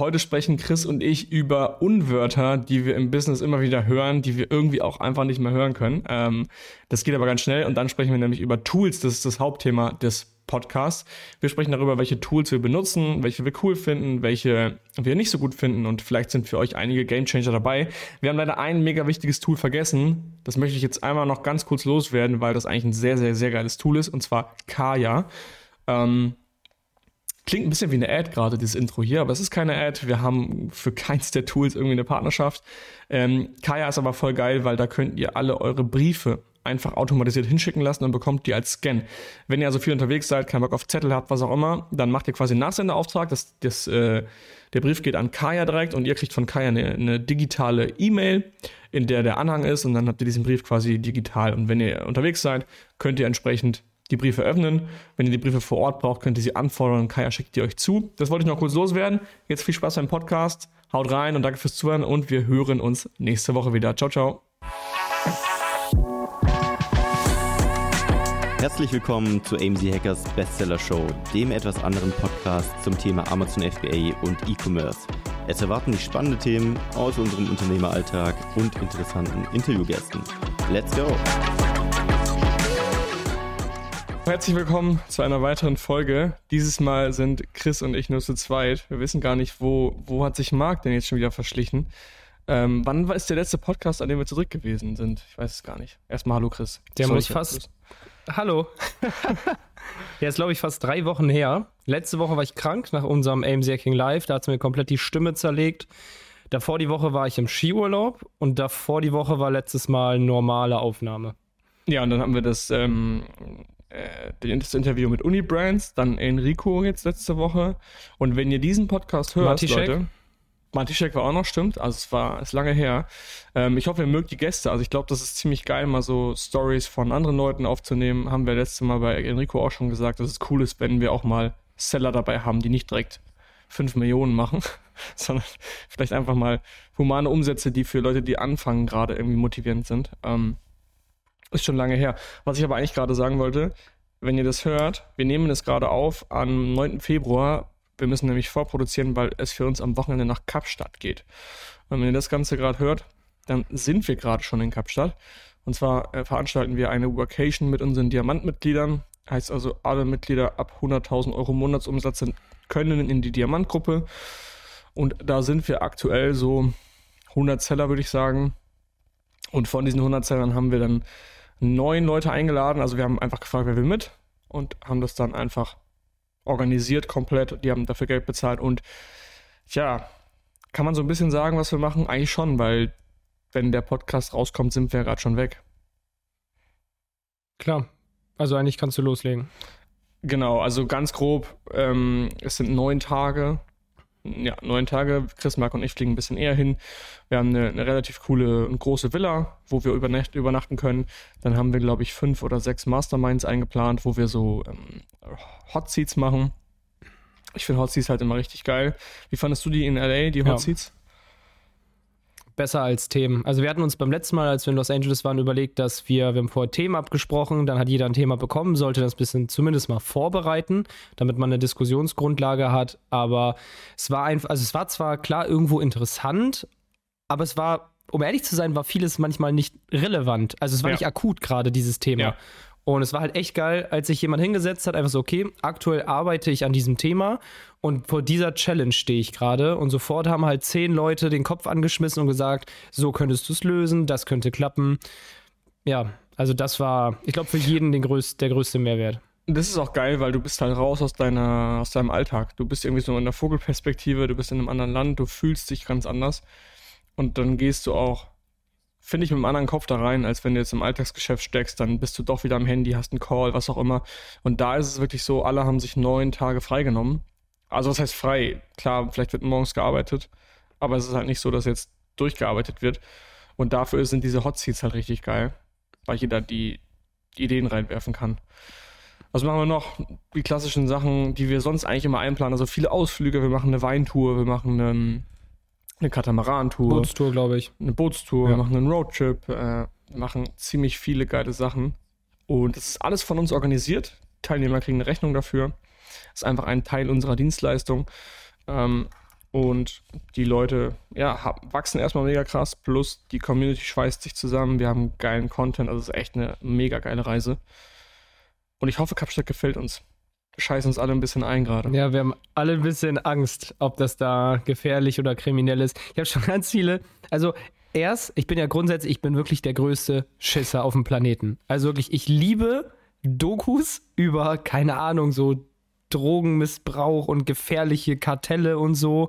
Heute sprechen Chris und ich über Unwörter, die wir im Business immer wieder hören, die wir irgendwie auch einfach nicht mehr hören können. Ähm, das geht aber ganz schnell und dann sprechen wir nämlich über Tools. Das ist das Hauptthema des Podcasts. Wir sprechen darüber, welche Tools wir benutzen, welche wir cool finden, welche wir nicht so gut finden und vielleicht sind für euch einige Gamechanger dabei. Wir haben leider ein mega wichtiges Tool vergessen. Das möchte ich jetzt einmal noch ganz kurz loswerden, weil das eigentlich ein sehr, sehr, sehr geiles Tool ist und zwar Kaya. Ähm, Klingt ein bisschen wie eine Ad gerade, dieses Intro hier, aber es ist keine Ad. Wir haben für keins der Tools irgendwie eine Partnerschaft. Ähm, Kaya ist aber voll geil, weil da könnt ihr alle eure Briefe einfach automatisiert hinschicken lassen und bekommt die als Scan. Wenn ihr also viel unterwegs seid, keinen Bock auf Zettel habt, was auch immer, dann macht ihr quasi einen Nachsendeauftrag. Das, das, äh, der Brief geht an Kaya direkt und ihr kriegt von Kaya eine, eine digitale E-Mail, in der der Anhang ist und dann habt ihr diesen Brief quasi digital. Und wenn ihr unterwegs seid, könnt ihr entsprechend die Briefe öffnen. Wenn ihr die Briefe vor Ort braucht, könnt ihr sie anfordern und Kaya schickt die euch zu. Das wollte ich noch kurz loswerden. Jetzt viel Spaß beim Podcast. Haut rein und danke fürs Zuhören und wir hören uns nächste Woche wieder. Ciao, ciao. Herzlich willkommen zu AMZ Hackers Bestseller Show, dem etwas anderen Podcast zum Thema Amazon FBA und E-Commerce. Es erwarten dich spannende Themen aus unserem Unternehmeralltag und interessanten Interviewgästen. Let's go! Herzlich willkommen zu einer weiteren Folge. Dieses Mal sind Chris und ich nur zu zweit. Wir wissen gar nicht, wo, wo hat sich Marc denn jetzt schon wieder verschlichen. Ähm, wann war ist der letzte Podcast, an dem wir zurück gewesen sind? Ich weiß es gar nicht. Erstmal Hallo Chris. Der Sorry, muss fast. Hallo. Der ist, glaube ich, fast drei Wochen her. Letzte Woche war ich krank nach unserem AMC King Live. Da hat es mir komplett die Stimme zerlegt. Davor die Woche war ich im Skiurlaub und davor die Woche war letztes Mal normale Aufnahme. Ja, und dann haben wir das ähm, äh, das Interview mit Unibrands, dann Enrico jetzt letzte Woche. Und wenn ihr diesen Podcast hört, Matischek. Leute, Matischek war auch noch, stimmt. Also es war ist lange her. Ähm, ich hoffe, ihr mögt die Gäste. Also ich glaube, das ist ziemlich geil, mal so Stories von anderen Leuten aufzunehmen. Haben wir letztes Mal bei Enrico auch schon gesagt, dass es cool ist, wenn wir auch mal Seller dabei haben, die nicht direkt 5 Millionen machen, sondern vielleicht einfach mal humane Umsätze, die für Leute, die anfangen, gerade irgendwie motivierend sind. Ähm, ist schon lange her. Was ich aber eigentlich gerade sagen wollte, wenn ihr das hört, wir nehmen es gerade auf am 9. Februar. Wir müssen nämlich vorproduzieren, weil es für uns am Wochenende nach Kapstadt geht. Und wenn ihr das Ganze gerade hört, dann sind wir gerade schon in Kapstadt. Und zwar äh, veranstalten wir eine Workation mit unseren Diamantmitgliedern. Heißt also, alle Mitglieder ab 100.000 Euro Monatsumsatz sind, können in die Diamantgruppe. Und da sind wir aktuell so 100 Seller, würde ich sagen. Und von diesen 100 Sellern haben wir dann neun Leute eingeladen. Also wir haben einfach gefragt, wer will mit und haben das dann einfach organisiert komplett. Die haben dafür Geld bezahlt und ja, kann man so ein bisschen sagen, was wir machen? Eigentlich schon, weil wenn der Podcast rauskommt, sind wir gerade schon weg. Klar. Also eigentlich kannst du loslegen. Genau, also ganz grob, ähm, es sind neun Tage ja, neun Tage. Chris, Mark und ich fliegen ein bisschen eher hin. Wir haben eine, eine relativ coole und große Villa, wo wir übernacht, übernachten können. Dann haben wir, glaube ich, fünf oder sechs Masterminds eingeplant, wo wir so ähm, Hot Seats machen. Ich finde Hot Seats halt immer richtig geil. Wie fandest du die in LA, die Hot ja. Seats? Besser als Themen. Also wir hatten uns beim letzten Mal, als wir in Los Angeles waren, überlegt, dass wir, wir haben vorher Themen abgesprochen, dann hat jeder ein Thema bekommen, sollte das ein bisschen zumindest mal vorbereiten, damit man eine Diskussionsgrundlage hat. Aber es war einfach, also es war zwar klar irgendwo interessant, aber es war, um ehrlich zu sein, war vieles manchmal nicht relevant. Also es war ja. nicht akut gerade dieses Thema. Ja. Und es war halt echt geil, als sich jemand hingesetzt hat, einfach so, okay, aktuell arbeite ich an diesem Thema und vor dieser Challenge stehe ich gerade. Und sofort haben halt zehn Leute den Kopf angeschmissen und gesagt, so könntest du es lösen, das könnte klappen. Ja, also das war, ich glaube, für jeden den größ der größte Mehrwert. Das ist auch geil, weil du bist halt raus aus deiner, aus deinem Alltag. Du bist irgendwie so in der Vogelperspektive, du bist in einem anderen Land, du fühlst dich ganz anders. Und dann gehst du auch finde ich, mit einem anderen Kopf da rein, als wenn du jetzt im Alltagsgeschäft steckst, dann bist du doch wieder am Handy, hast einen Call, was auch immer. Und da ist es wirklich so, alle haben sich neun Tage freigenommen. Also was heißt frei? Klar, vielleicht wird morgens gearbeitet, aber es ist halt nicht so, dass jetzt durchgearbeitet wird. Und dafür sind diese Hot Seats halt richtig geil, weil jeder die Ideen reinwerfen kann. Was machen wir noch? Die klassischen Sachen, die wir sonst eigentlich immer einplanen. Also viele Ausflüge, wir machen eine Weintour, wir machen einen eine Katamaran-Tour. Bootstour, glaube ich. Eine Bootstour, ja. wir machen einen Roadtrip, äh, machen ziemlich viele geile Sachen. Und das ist alles von uns organisiert. Teilnehmer kriegen eine Rechnung dafür. Das ist einfach ein Teil unserer Dienstleistung. Ähm, Und die Leute, ja, wachsen erstmal mega krass, plus die Community schweißt sich zusammen. Wir haben geilen Content, also es ist echt eine mega geile Reise. Und ich hoffe, Kapstadt gefällt uns. Scheißen uns alle ein bisschen ein gerade. Ja, wir haben alle ein bisschen Angst, ob das da gefährlich oder kriminell ist. Ich habe schon ganz viele, also erst, ich bin ja grundsätzlich, ich bin wirklich der größte Schisser auf dem Planeten. Also wirklich, ich liebe Dokus über, keine Ahnung, so Drogenmissbrauch und gefährliche Kartelle und so.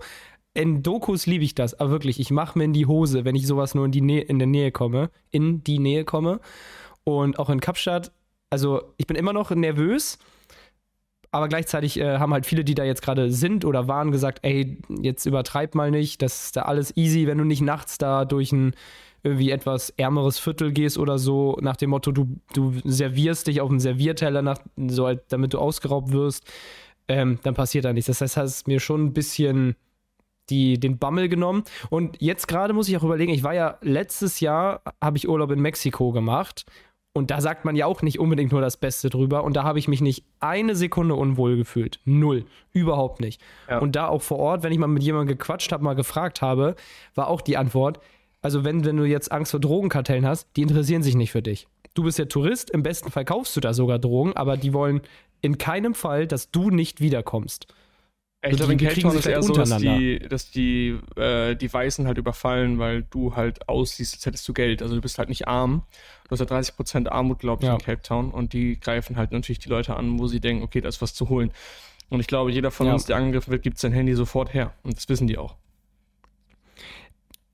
In Dokus liebe ich das, aber wirklich, ich mache mir in die Hose, wenn ich sowas nur in die Nähe, in der Nähe komme, in die Nähe komme. Und auch in Kapstadt, also ich bin immer noch nervös, aber gleichzeitig äh, haben halt viele, die da jetzt gerade sind oder waren, gesagt, ey, jetzt übertreib mal nicht, das ist da alles easy, wenn du nicht nachts da durch ein irgendwie etwas ärmeres Viertel gehst oder so, nach dem Motto, du, du servierst dich auf dem Servierteller, nach, so halt, damit du ausgeraubt wirst, ähm, dann passiert da nichts. Das heißt, hast mir schon ein bisschen die, den Bammel genommen. Und jetzt gerade muss ich auch überlegen, ich war ja letztes Jahr, habe ich Urlaub in Mexiko gemacht und da sagt man ja auch nicht unbedingt nur das Beste drüber. Und da habe ich mich nicht eine Sekunde unwohl gefühlt. Null. Überhaupt nicht. Ja. Und da auch vor Ort, wenn ich mal mit jemandem gequatscht habe, mal gefragt habe, war auch die Antwort, also wenn, wenn du jetzt Angst vor Drogenkartellen hast, die interessieren sich nicht für dich. Du bist der Tourist, im besten Fall kaufst du da sogar Drogen, aber die wollen in keinem Fall, dass du nicht wiederkommst. Ich glaube, in Cape Town ist eher so, dass die, dass die, äh, die Weißen halt überfallen, weil du halt aussiehst, als hättest du Geld. Also du bist halt nicht arm. Du hast ja 30% Armut, glaube ich, ja. in Cape Town. Und die greifen halt natürlich die Leute an, wo sie denken, okay, da ist was zu holen. Und ich glaube, jeder von ja. uns, der angegriffen wird, gibt sein Handy sofort her. Und das wissen die auch.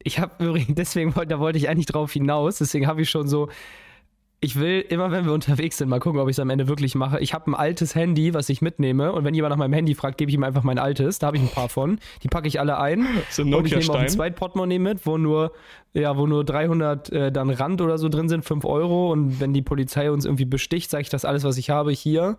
Ich habe übrigens, deswegen, da wollte ich eigentlich drauf hinaus, deswegen habe ich schon so ich will immer, wenn wir unterwegs sind, mal gucken, ob ich es am Ende wirklich mache. Ich habe ein altes Handy, was ich mitnehme. Und wenn jemand nach meinem Handy fragt, gebe ich ihm einfach mein altes. Da habe ich ein paar von. Die packe ich alle ein. So ein und ich nehme auch ein Zweitportemonnaie mit, wo nur, ja, wo nur 300 äh, dann Rand oder so drin sind, 5 Euro. Und wenn die Polizei uns irgendwie besticht, sage ich das alles, was ich habe, hier.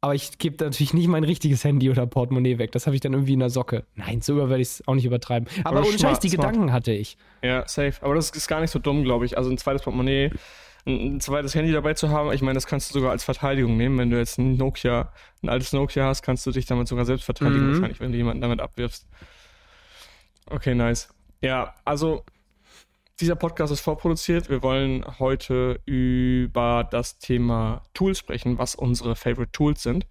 Aber ich gebe natürlich nicht mein richtiges Handy oder Portemonnaie weg. Das habe ich dann irgendwie in der Socke. Nein, so werde ich es auch nicht übertreiben. Aber ohne Scheiß, die smart. Gedanken hatte ich. Ja, safe. Aber das ist gar nicht so dumm, glaube ich. Also ein zweites Portemonnaie ein zweites Handy dabei zu haben. Ich meine, das kannst du sogar als Verteidigung nehmen. Wenn du jetzt ein Nokia, ein altes Nokia hast, kannst du dich damit sogar selbst verteidigen, mhm. wahrscheinlich, wenn du jemanden damit abwirfst. Okay, nice. Ja, also dieser Podcast ist vorproduziert. Wir wollen heute über das Thema Tools sprechen, was unsere Favorite Tools sind.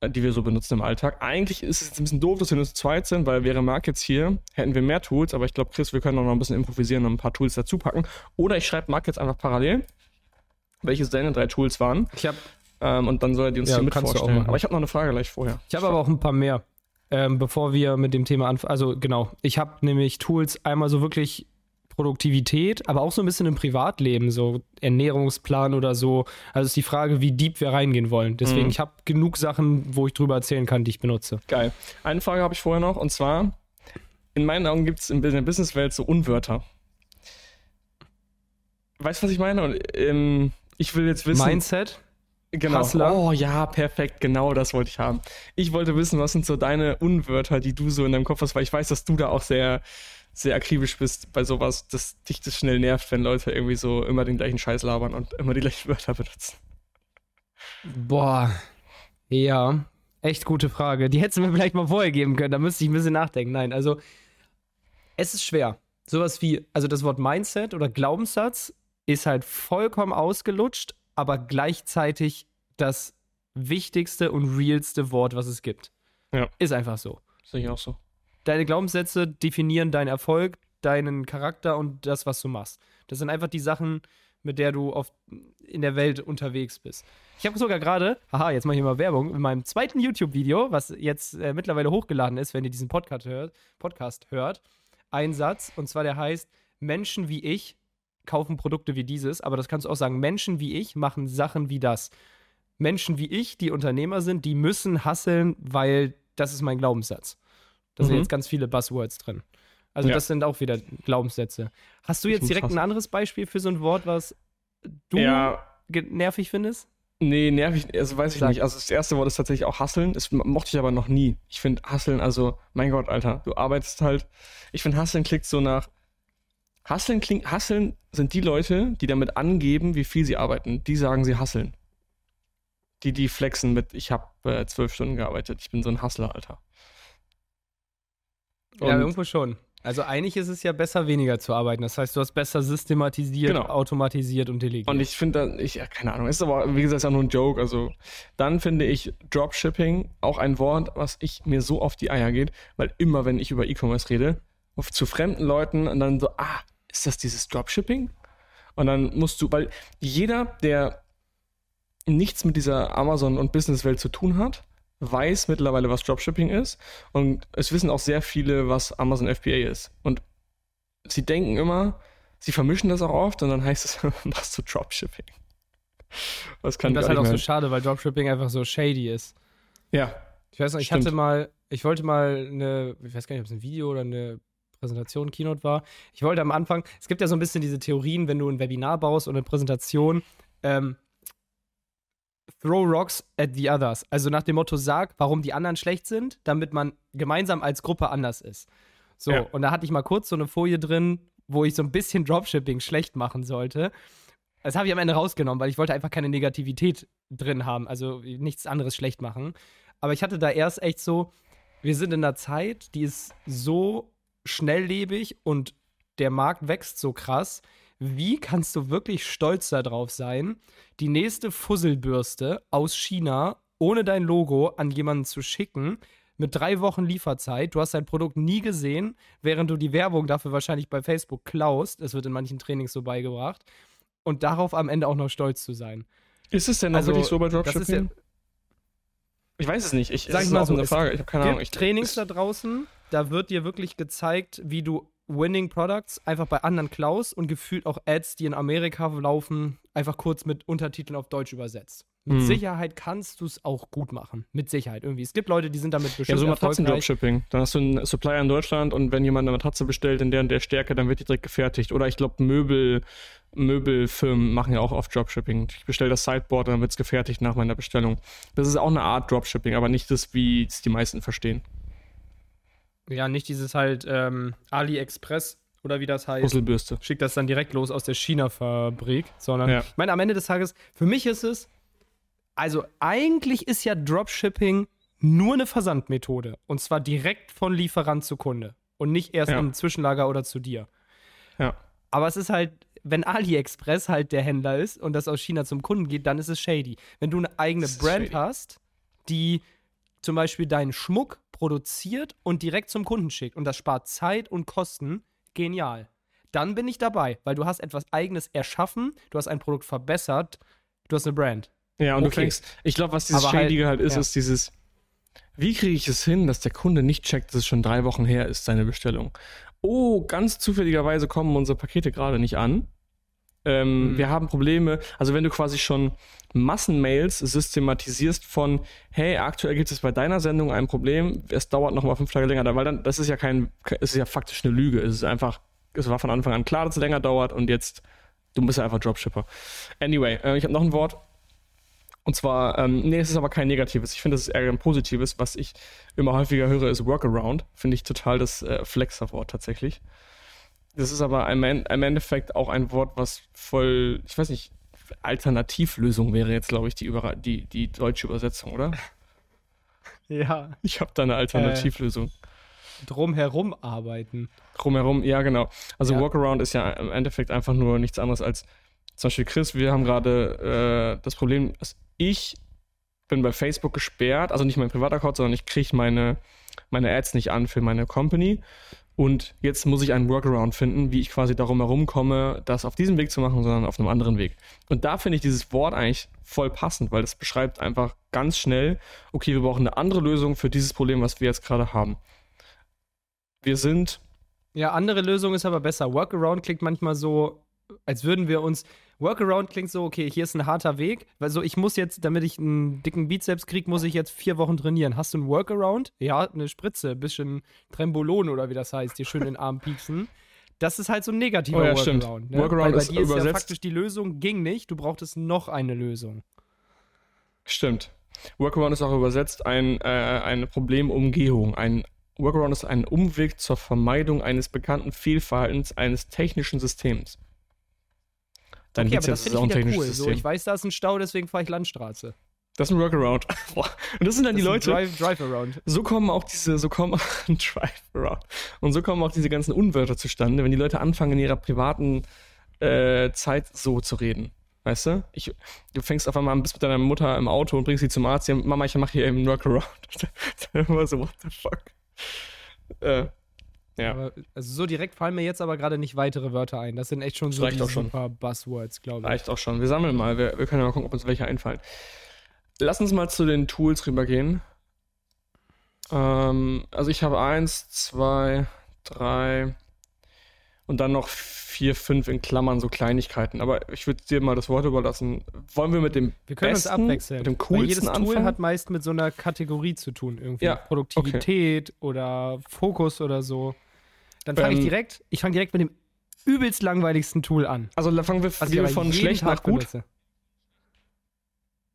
Äh, die wir so benutzen im Alltag. Eigentlich ist es jetzt ein bisschen doof, dass wir nur zu zweit sind, weil wäre Marc jetzt hier, hätten wir mehr Tools, aber ich glaube, Chris, wir können auch noch ein bisschen improvisieren und ein paar Tools dazu packen. Oder ich schreibe Marc jetzt einfach parallel, welche seine drei Tools waren. Ich habe ähm, und dann soll er die uns ja, hier mit vorstellen. Aber ich habe noch eine Frage gleich vorher. Ich habe aber auch ein paar mehr, ähm, bevor wir mit dem Thema anfangen. Also genau, ich habe nämlich Tools einmal so wirklich Produktivität, aber auch so ein bisschen im Privatleben, so Ernährungsplan oder so. Also ist die Frage, wie deep wir reingehen wollen. Deswegen, mhm. ich habe genug Sachen, wo ich drüber erzählen kann, die ich benutze. Geil. Eine Frage habe ich vorher noch, und zwar, in meinen Augen gibt es in der Businesswelt so Unwörter. Weißt du, was ich meine? Und, ähm, ich will jetzt wissen. Mindset? Genau. Hustler. Oh ja, perfekt, genau das wollte ich haben. Ich wollte wissen, was sind so deine Unwörter, die du so in deinem Kopf hast, weil ich weiß, dass du da auch sehr sehr akribisch bist bei sowas, dass dich das schnell nervt, wenn Leute irgendwie so immer den gleichen Scheiß labern und immer die gleichen Wörter benutzen. Boah. Ja, echt gute Frage. Die hättest du mir vielleicht mal vorher geben können, da müsste ich ein bisschen nachdenken. Nein, also es ist schwer. Sowas wie, also das Wort Mindset oder Glaubenssatz ist halt vollkommen ausgelutscht, aber gleichzeitig das wichtigste und realste Wort, was es gibt. Ja. Ist einfach so. Sehe ich auch so. Deine Glaubenssätze definieren deinen Erfolg, deinen Charakter und das, was du machst. Das sind einfach die Sachen, mit der du auf, in der Welt unterwegs bist. Ich habe sogar gerade, haha, jetzt mache ich mal Werbung, in meinem zweiten YouTube-Video, was jetzt äh, mittlerweile hochgeladen ist, wenn ihr diesen Podcast hört, Podcast hört, einen Satz, und zwar der heißt, Menschen wie ich kaufen Produkte wie dieses, aber das kannst du auch sagen, Menschen wie ich machen Sachen wie das. Menschen wie ich, die Unternehmer sind, die müssen hasseln, weil das ist mein Glaubenssatz. Da mhm. sind jetzt ganz viele Buzzwords drin. Also ja. das sind auch wieder Glaubenssätze. Hast du jetzt direkt ein anderes Beispiel für so ein Wort, was du ja. nervig findest? Nee, nervig, also weiß ich Sag. nicht. Also das erste Wort ist tatsächlich auch Hasseln. Das mochte ich aber noch nie. Ich finde Hasseln, also, mein Gott, Alter, du arbeitest halt. Ich finde Hasseln klingt so nach. Hasseln klingt, Hasseln sind die Leute, die damit angeben, wie viel sie arbeiten. Die sagen, sie hasseln. Die, die flexen mit, ich habe äh, zwölf Stunden gearbeitet. Ich bin so ein Hustler, Alter. Und ja, irgendwo schon. Also eigentlich ist es ja besser, weniger zu arbeiten. Das heißt, du hast besser systematisiert, genau. automatisiert und delegiert. Und ich finde, ich, ja, keine Ahnung, ist aber, wie gesagt, ja nur ein Joke. Also dann finde ich Dropshipping auch ein Wort, was ich mir so auf die Eier geht, weil immer, wenn ich über E-Commerce rede, auf, zu fremden Leuten und dann so, ah, ist das dieses Dropshipping? Und dann musst du, weil jeder, der nichts mit dieser Amazon- und Businesswelt zu tun hat, weiß mittlerweile, was Dropshipping ist. Und es wissen auch sehr viele, was Amazon FBA ist. Und sie denken immer, sie vermischen das auch oft und dann heißt es, machst du Dropshipping. Das kann und das ist halt auch so schade, weil Dropshipping einfach so shady ist. Ja. Ich weiß noch, ich stimmt. hatte mal, ich wollte mal eine, ich weiß gar nicht, ob es ein Video oder eine Präsentation, Keynote war. Ich wollte am Anfang, es gibt ja so ein bisschen diese Theorien, wenn du ein Webinar baust und eine Präsentation, ähm, throw rocks at the others. Also nach dem Motto, sag, warum die anderen schlecht sind, damit man gemeinsam als Gruppe anders ist. So, ja. und da hatte ich mal kurz so eine Folie drin, wo ich so ein bisschen Dropshipping schlecht machen sollte. Das habe ich am Ende rausgenommen, weil ich wollte einfach keine Negativität drin haben, also nichts anderes schlecht machen. Aber ich hatte da erst echt so, wir sind in einer Zeit, die ist so schnelllebig und der Markt wächst so krass, wie kannst du wirklich stolz darauf sein, die nächste Fusselbürste aus China ohne dein Logo an jemanden zu schicken, mit drei Wochen Lieferzeit. Du hast dein Produkt nie gesehen, während du die Werbung dafür wahrscheinlich bei Facebook klaust. Es wird in manchen Trainings so beigebracht. Und darauf am Ende auch noch stolz zu sein. Ist es denn also, wirklich so bei Dropshipping? Ja, ich weiß es nicht. Ich, Sag ich mal so eine Frage. Ich habe keine Ahnung. Ich, Trainings da draußen, da wird dir wirklich gezeigt, wie du Winning Products einfach bei anderen klaus und gefühlt auch Ads, die in Amerika laufen, einfach kurz mit Untertiteln auf Deutsch übersetzt. Mit hm. Sicherheit kannst du es auch gut machen. Mit Sicherheit irgendwie. Es gibt Leute, die sind damit bestimmt Ja, so Matratzen-Dropshipping. Dann hast du einen Supplier in Deutschland und wenn jemand eine Matratze bestellt in der und der Stärke, dann wird die direkt gefertigt. Oder ich glaube, Möbel, Möbelfirmen machen ja auch oft Dropshipping. Ich bestelle das Sideboard und dann wird es gefertigt nach meiner Bestellung. Das ist auch eine Art Dropshipping, aber nicht das, wie es die meisten verstehen. Ja, nicht dieses halt ähm, AliExpress oder wie das heißt. Puzzlebürste. Schickt das dann direkt los aus der China-Fabrik, sondern ja. ich meine, am Ende des Tages, für mich ist es, also eigentlich ist ja Dropshipping nur eine Versandmethode. Und zwar direkt von Lieferant zu Kunde. Und nicht erst ja. im Zwischenlager oder zu dir. Ja. Aber es ist halt, wenn AliExpress halt der Händler ist und das aus China zum Kunden geht, dann ist es shady. Wenn du eine eigene Brand shady. hast, die zum Beispiel deinen Schmuck produziert und direkt zum Kunden schickt und das spart Zeit und Kosten, genial. Dann bin ich dabei, weil du hast etwas eigenes erschaffen, du hast ein Produkt verbessert, du hast eine Brand. Ja, und okay. du fängst, ich glaube, was dieses Schädige halt, halt ist, ja. ist dieses, wie kriege ich es hin, dass der Kunde nicht checkt, dass es schon drei Wochen her ist, seine Bestellung? Oh, ganz zufälligerweise kommen unsere Pakete gerade nicht an. Ähm, mhm. Wir haben Probleme, also wenn du quasi schon Massenmails systematisierst von, hey, aktuell gibt es bei deiner Sendung ein Problem, es dauert noch mal fünf Tage länger, weil dann, das ist ja kein, es ist ja faktisch eine Lüge. Es ist einfach, es war von Anfang an klar, dass es länger dauert und jetzt, du bist ja einfach Dropshipper. Anyway, äh, ich habe noch ein Wort. Und zwar, ähm, nee, es ist aber kein negatives. Ich finde, es ist eher ein positives. Was ich immer häufiger höre, ist Workaround. Finde ich total das äh, Flexer-Wort tatsächlich. Das ist aber im, im Endeffekt auch ein Wort, was voll, ich weiß nicht, Alternativlösung wäre jetzt, glaube ich, die, Über die, die deutsche Übersetzung, oder? Ja. Ich habe da eine Alternativlösung. Äh, drumherum arbeiten. Drumherum, ja, genau. Also ja. Workaround ist ja im Endeffekt einfach nur nichts anderes als zum Beispiel Chris, wir haben gerade äh, das Problem, dass ich bin bei Facebook gesperrt, also nicht mein Privataccount, sondern ich kriege meine, meine Ads nicht an für meine Company. Und jetzt muss ich einen Workaround finden, wie ich quasi darum herum komme, das auf diesem Weg zu machen, sondern auf einem anderen Weg. Und da finde ich dieses Wort eigentlich voll passend, weil das beschreibt einfach ganz schnell, okay, wir brauchen eine andere Lösung für dieses Problem, was wir jetzt gerade haben. Wir sind. Ja, andere Lösung ist aber besser. Workaround klingt manchmal so, als würden wir uns Workaround klingt so, okay, hier ist ein harter Weg. Also ich muss jetzt, damit ich einen dicken Bizeps kriege, muss ich jetzt vier Wochen trainieren. Hast du ein Workaround? Ja, eine Spritze, bisschen Trembolon oder wie das heißt, hier schön in den Arm pieksen. Das ist halt so ein negativer oh ja, Workaround. Ne? Workaround Weil bei dir ist ja faktisch die Lösung ging nicht, du brauchtest noch eine Lösung. Stimmt. Workaround ist auch übersetzt ein, äh, eine Problemumgehung. Ein Workaround ist ein Umweg zur Vermeidung eines bekannten Fehlverhaltens eines technischen Systems. Dann okay, aber das finde ich wieder cool. So, ich weiß, da ist ein Stau, deswegen fahre ich Landstraße. Das ist ein Workaround. und das sind dann das die Leute. Drive, drive around. So kommen auch diese, so kommen Drive around. Und so kommen auch diese ganzen Unwörter zustande, wenn die Leute anfangen, in ihrer privaten äh, Zeit so zu reden. Weißt du? Ich, du fängst auf einmal an, bist mit deiner Mutter im Auto und bringst sie zum Arzt. Ja, Mama, ich mache hier eben einen Workaround. Dann immer so, what the fuck? Äh, ja. Aber, also so direkt fallen mir jetzt aber gerade nicht weitere Wörter ein. Das sind echt schon so die super Buzzwords, glaube ich. Reicht auch schon. Wir sammeln mal. Wir, wir können ja mal gucken, ob uns welche einfallen. Lass uns mal zu den Tools rübergehen. Ähm, also ich habe eins, zwei, drei und dann noch vier, fünf in Klammern so Kleinigkeiten. Aber ich würde dir mal das Wort überlassen. Wollen wir mit dem Wir können besten, uns abwechseln. Mit dem coolsten Weil jedes anfangen? Tool hat meist mit so einer Kategorie zu tun irgendwie. Ja, Produktivität okay. oder Fokus oder so. Dann fange ähm, ich direkt, ich fange direkt mit dem übelst langweiligsten Tool an. Also fangen wir, wir von schlecht nach gut. Benutze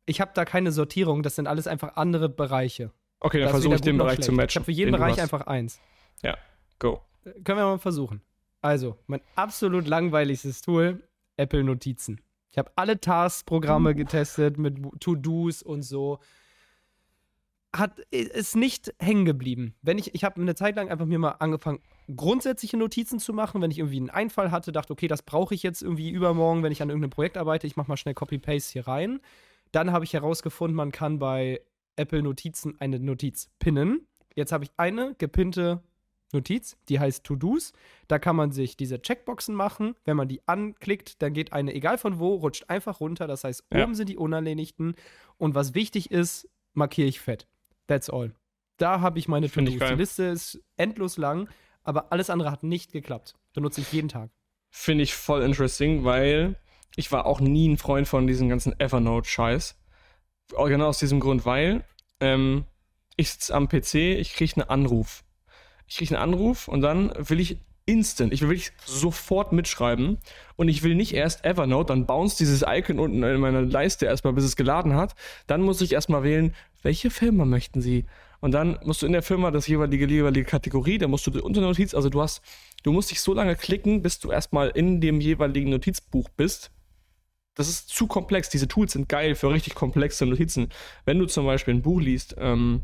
ich habe da keine Sortierung, das sind alles einfach andere Bereiche. Okay, dann versuche ich den Bereich zu matchen. Ich habe für jeden Bereich einfach eins. Ja, go. Können wir mal versuchen. Also, mein absolut langweiligstes Tool, Apple Notizen. Ich habe alle Task-Programme uh. getestet mit To-Dos und so. Hat, ist nicht hängen geblieben. Wenn ich, ich habe eine Zeit lang einfach mir mal angefangen, grundsätzliche Notizen zu machen, wenn ich irgendwie einen Einfall hatte, dachte, okay, das brauche ich jetzt irgendwie übermorgen, wenn ich an irgendeinem Projekt arbeite, ich mache mal schnell Copy-Paste hier rein. Dann habe ich herausgefunden, man kann bei Apple Notizen eine Notiz pinnen. Jetzt habe ich eine gepinnte Notiz, die heißt To-Dos. Da kann man sich diese Checkboxen machen. Wenn man die anklickt, dann geht eine, egal von wo, rutscht einfach runter. Das heißt, ja. oben sind die unerledigten. Und was wichtig ist, markiere ich fett. That's all. Da habe ich meine To-Dos. Die Liste ist endlos lang, aber alles andere hat nicht geklappt. Benutze ich jeden Tag. Finde ich voll interesting, weil ich war auch nie ein Freund von diesem ganzen Evernote-Scheiß. Genau aus diesem Grund, weil ähm, ich sitze am PC, ich kriege einen Anruf. Ich kriege einen Anruf und dann will ich instant, ich will wirklich sofort mitschreiben und ich will nicht erst Evernote, dann bounce dieses Icon unten in meiner Leiste erstmal, bis es geladen hat. Dann muss ich erstmal wählen, welche Firma möchten Sie? Und dann musst du in der Firma das jeweilige, jeweilige Kategorie, dann musst du die Unternotiz, also du hast, du musst dich so lange klicken, bis du erstmal in dem jeweiligen Notizbuch bist, das ist zu komplex. Diese Tools sind geil für richtig komplexe Notizen. Wenn du zum Beispiel ein Buch liest ähm,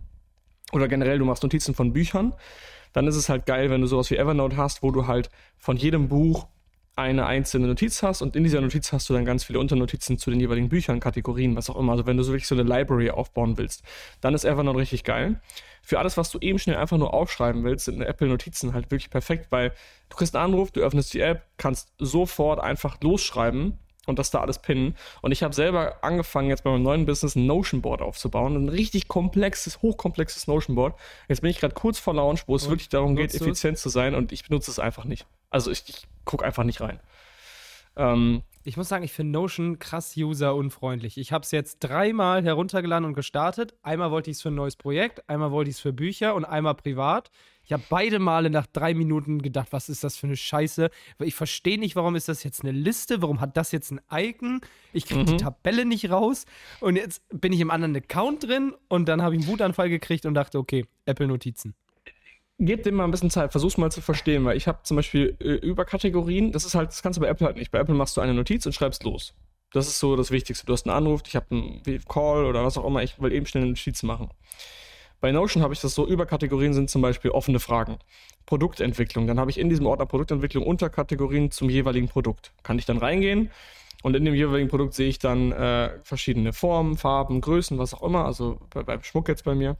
oder generell du machst Notizen von Büchern, dann ist es halt geil, wenn du sowas wie Evernote hast, wo du halt von jedem Buch eine einzelne Notiz hast und in dieser Notiz hast du dann ganz viele Unternotizen zu den jeweiligen Büchern, Kategorien, was auch immer. Also wenn du so wirklich so eine Library aufbauen willst, dann ist Evernote richtig geil. Für alles, was du eben schnell einfach nur aufschreiben willst, sind Apple Notizen halt wirklich perfekt, weil du kriegst einen Anruf, du öffnest die App, kannst sofort einfach losschreiben und das da alles pinnen. Und ich habe selber angefangen, jetzt bei meinem neuen Business ein Notion-Board aufzubauen. Ein richtig komplexes, hochkomplexes Notion-Board. Jetzt bin ich gerade kurz vor Launch, wo es und wirklich darum geht, effizient zu sein und ich benutze es einfach nicht. Also ich, ich gucke einfach nicht rein. Ähm, ich muss sagen, ich finde Notion krass user-unfreundlich. Ich habe es jetzt dreimal heruntergeladen und gestartet. Einmal wollte ich es für ein neues Projekt, einmal wollte ich es für Bücher und einmal privat. Ich habe beide Male nach drei Minuten gedacht, was ist das für eine Scheiße? Ich verstehe nicht, warum ist das jetzt eine Liste? Warum hat das jetzt ein Icon? Ich kriege mhm. die Tabelle nicht raus. Und jetzt bin ich im anderen Account drin und dann habe ich einen Wutanfall gekriegt und dachte, okay, Apple Notizen. Gebt dem mal ein bisschen Zeit, versuch's mal zu verstehen, weil ich habe zum Beispiel äh, über Kategorien, das ist halt, das kannst du bei Apple halt nicht. Bei Apple machst du eine Notiz und schreibst los. Das ist so das Wichtigste. Du hast einen Anruf, ich habe einen Call oder was auch immer, ich will eben schnell eine Notiz machen. Bei Notion habe ich das so, Überkategorien sind zum Beispiel offene Fragen. Produktentwicklung. Dann habe ich in diesem Ordner Produktentwicklung Unterkategorien zum jeweiligen Produkt. Kann ich dann reingehen und in dem jeweiligen Produkt sehe ich dann äh, verschiedene Formen, Farben, Größen, was auch immer. Also bei, beim Schmuck jetzt bei mir.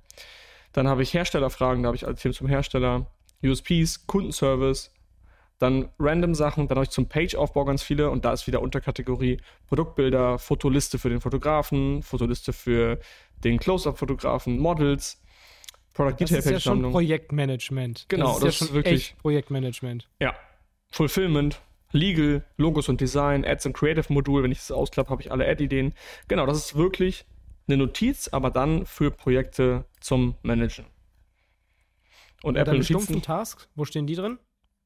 Dann habe ich Herstellerfragen, da habe ich alle Themen zum Hersteller. USPs, Kundenservice, dann random Sachen, dann habe ich zum Page-Aufbau ganz viele und da ist wieder Unterkategorie Produktbilder, Fotoliste für den Fotografen, Fotoliste für den Close-Up-Fotografen, Models, Product Detail Page. Das ist ja schon Projektmanagement. Genau, das ist, ja ist wirklich Projektmanagement. Ja. Fulfillment, Legal, Logos und Design, Ads und Creative Modul. Wenn ich das ausklappe, habe ich alle Ad-Ideen. Genau, das ist wirklich eine Notiz, aber dann für Projekte zum Managen. Und, und Apple Notizen. stumpfen Tasks, wo stehen die drin?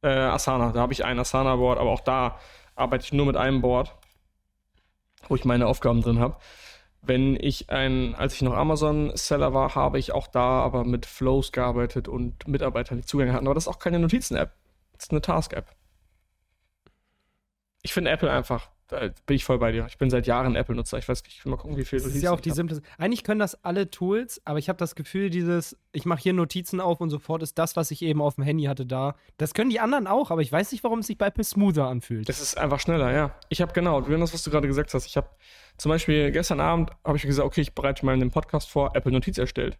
Äh, Asana, da habe ich ein Asana-Board, aber auch da arbeite ich nur mit einem Board, wo ich meine Aufgaben drin habe. Wenn ich ein, als ich noch Amazon-Seller war, habe ich auch da aber mit Flows gearbeitet und Mitarbeiter, die Zugang hatten. Aber das ist auch keine Notizen-App. Das ist eine Task-App. Ich finde Apple einfach da bin ich voll bei dir. Ich bin seit Jahren Apple-Nutzer. Ich weiß nicht, ich will mal gucken, wie viel Das ist ja auch die simple. Eigentlich können das alle Tools, aber ich habe das Gefühl, dieses, ich mache hier Notizen auf und sofort ist das, was ich eben auf dem Handy hatte, da. Das können die anderen auch, aber ich weiß nicht, warum es sich bei Apple smoother anfühlt. Das ist einfach schneller, ja. Ich habe genau, das, was du gerade gesagt hast. Ich habe zum Beispiel gestern Abend habe ich gesagt, okay, ich bereite mal einen Podcast vor, Apple Notiz erstellt.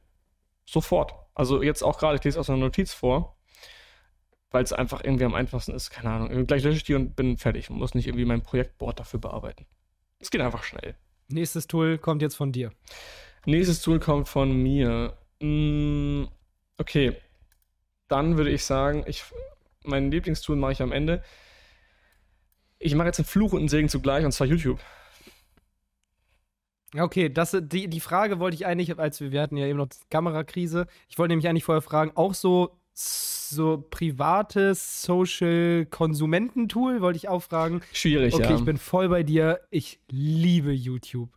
Sofort. Also jetzt auch gerade, ich lese aus einer Notiz vor weil es einfach irgendwie am einfachsten ist. Keine Ahnung. Gleich lösche ich die und bin fertig und muss nicht irgendwie mein Projektboard dafür bearbeiten. Es geht einfach schnell. Nächstes Tool kommt jetzt von dir. Nächstes Tool kommt von mir. Hm, okay. Dann würde ich sagen, ich, mein Lieblingstool mache ich am Ende. Ich mache jetzt einen Fluch und einen Segen zugleich, und zwar YouTube. Okay, das, die, die Frage wollte ich eigentlich, als wir, wir hatten ja eben noch Kamerakrise, ich wollte nämlich eigentlich vorher fragen, auch so so privates Social-Konsumententool, wollte ich auch fragen. Schwierig, okay, ja. Okay, ich bin voll bei dir. Ich liebe YouTube.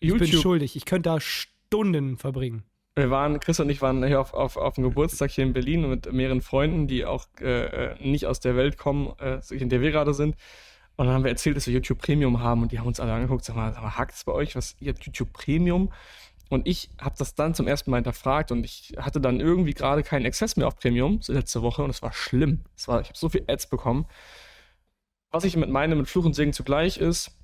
YouTube. Ich bin schuldig. Ich könnte da Stunden verbringen. Wir waren, Chris und ich waren hier auf, auf, auf einem Geburtstag hier in Berlin mit mehreren Freunden, die auch äh, nicht aus der Welt kommen, äh, in der wir gerade sind. Und dann haben wir erzählt, dass wir YouTube Premium haben und die haben uns alle angeguckt, sag mal, sag mal hakt es bei euch, was, ihr habt YouTube Premium? Und ich habe das dann zum ersten Mal hinterfragt und ich hatte dann irgendwie gerade keinen Access mehr auf Premium letzte Woche und es war schlimm. Es war, ich habe so viel Ads bekommen. Was ich mit meinem mit Fluch und Segen zugleich ist,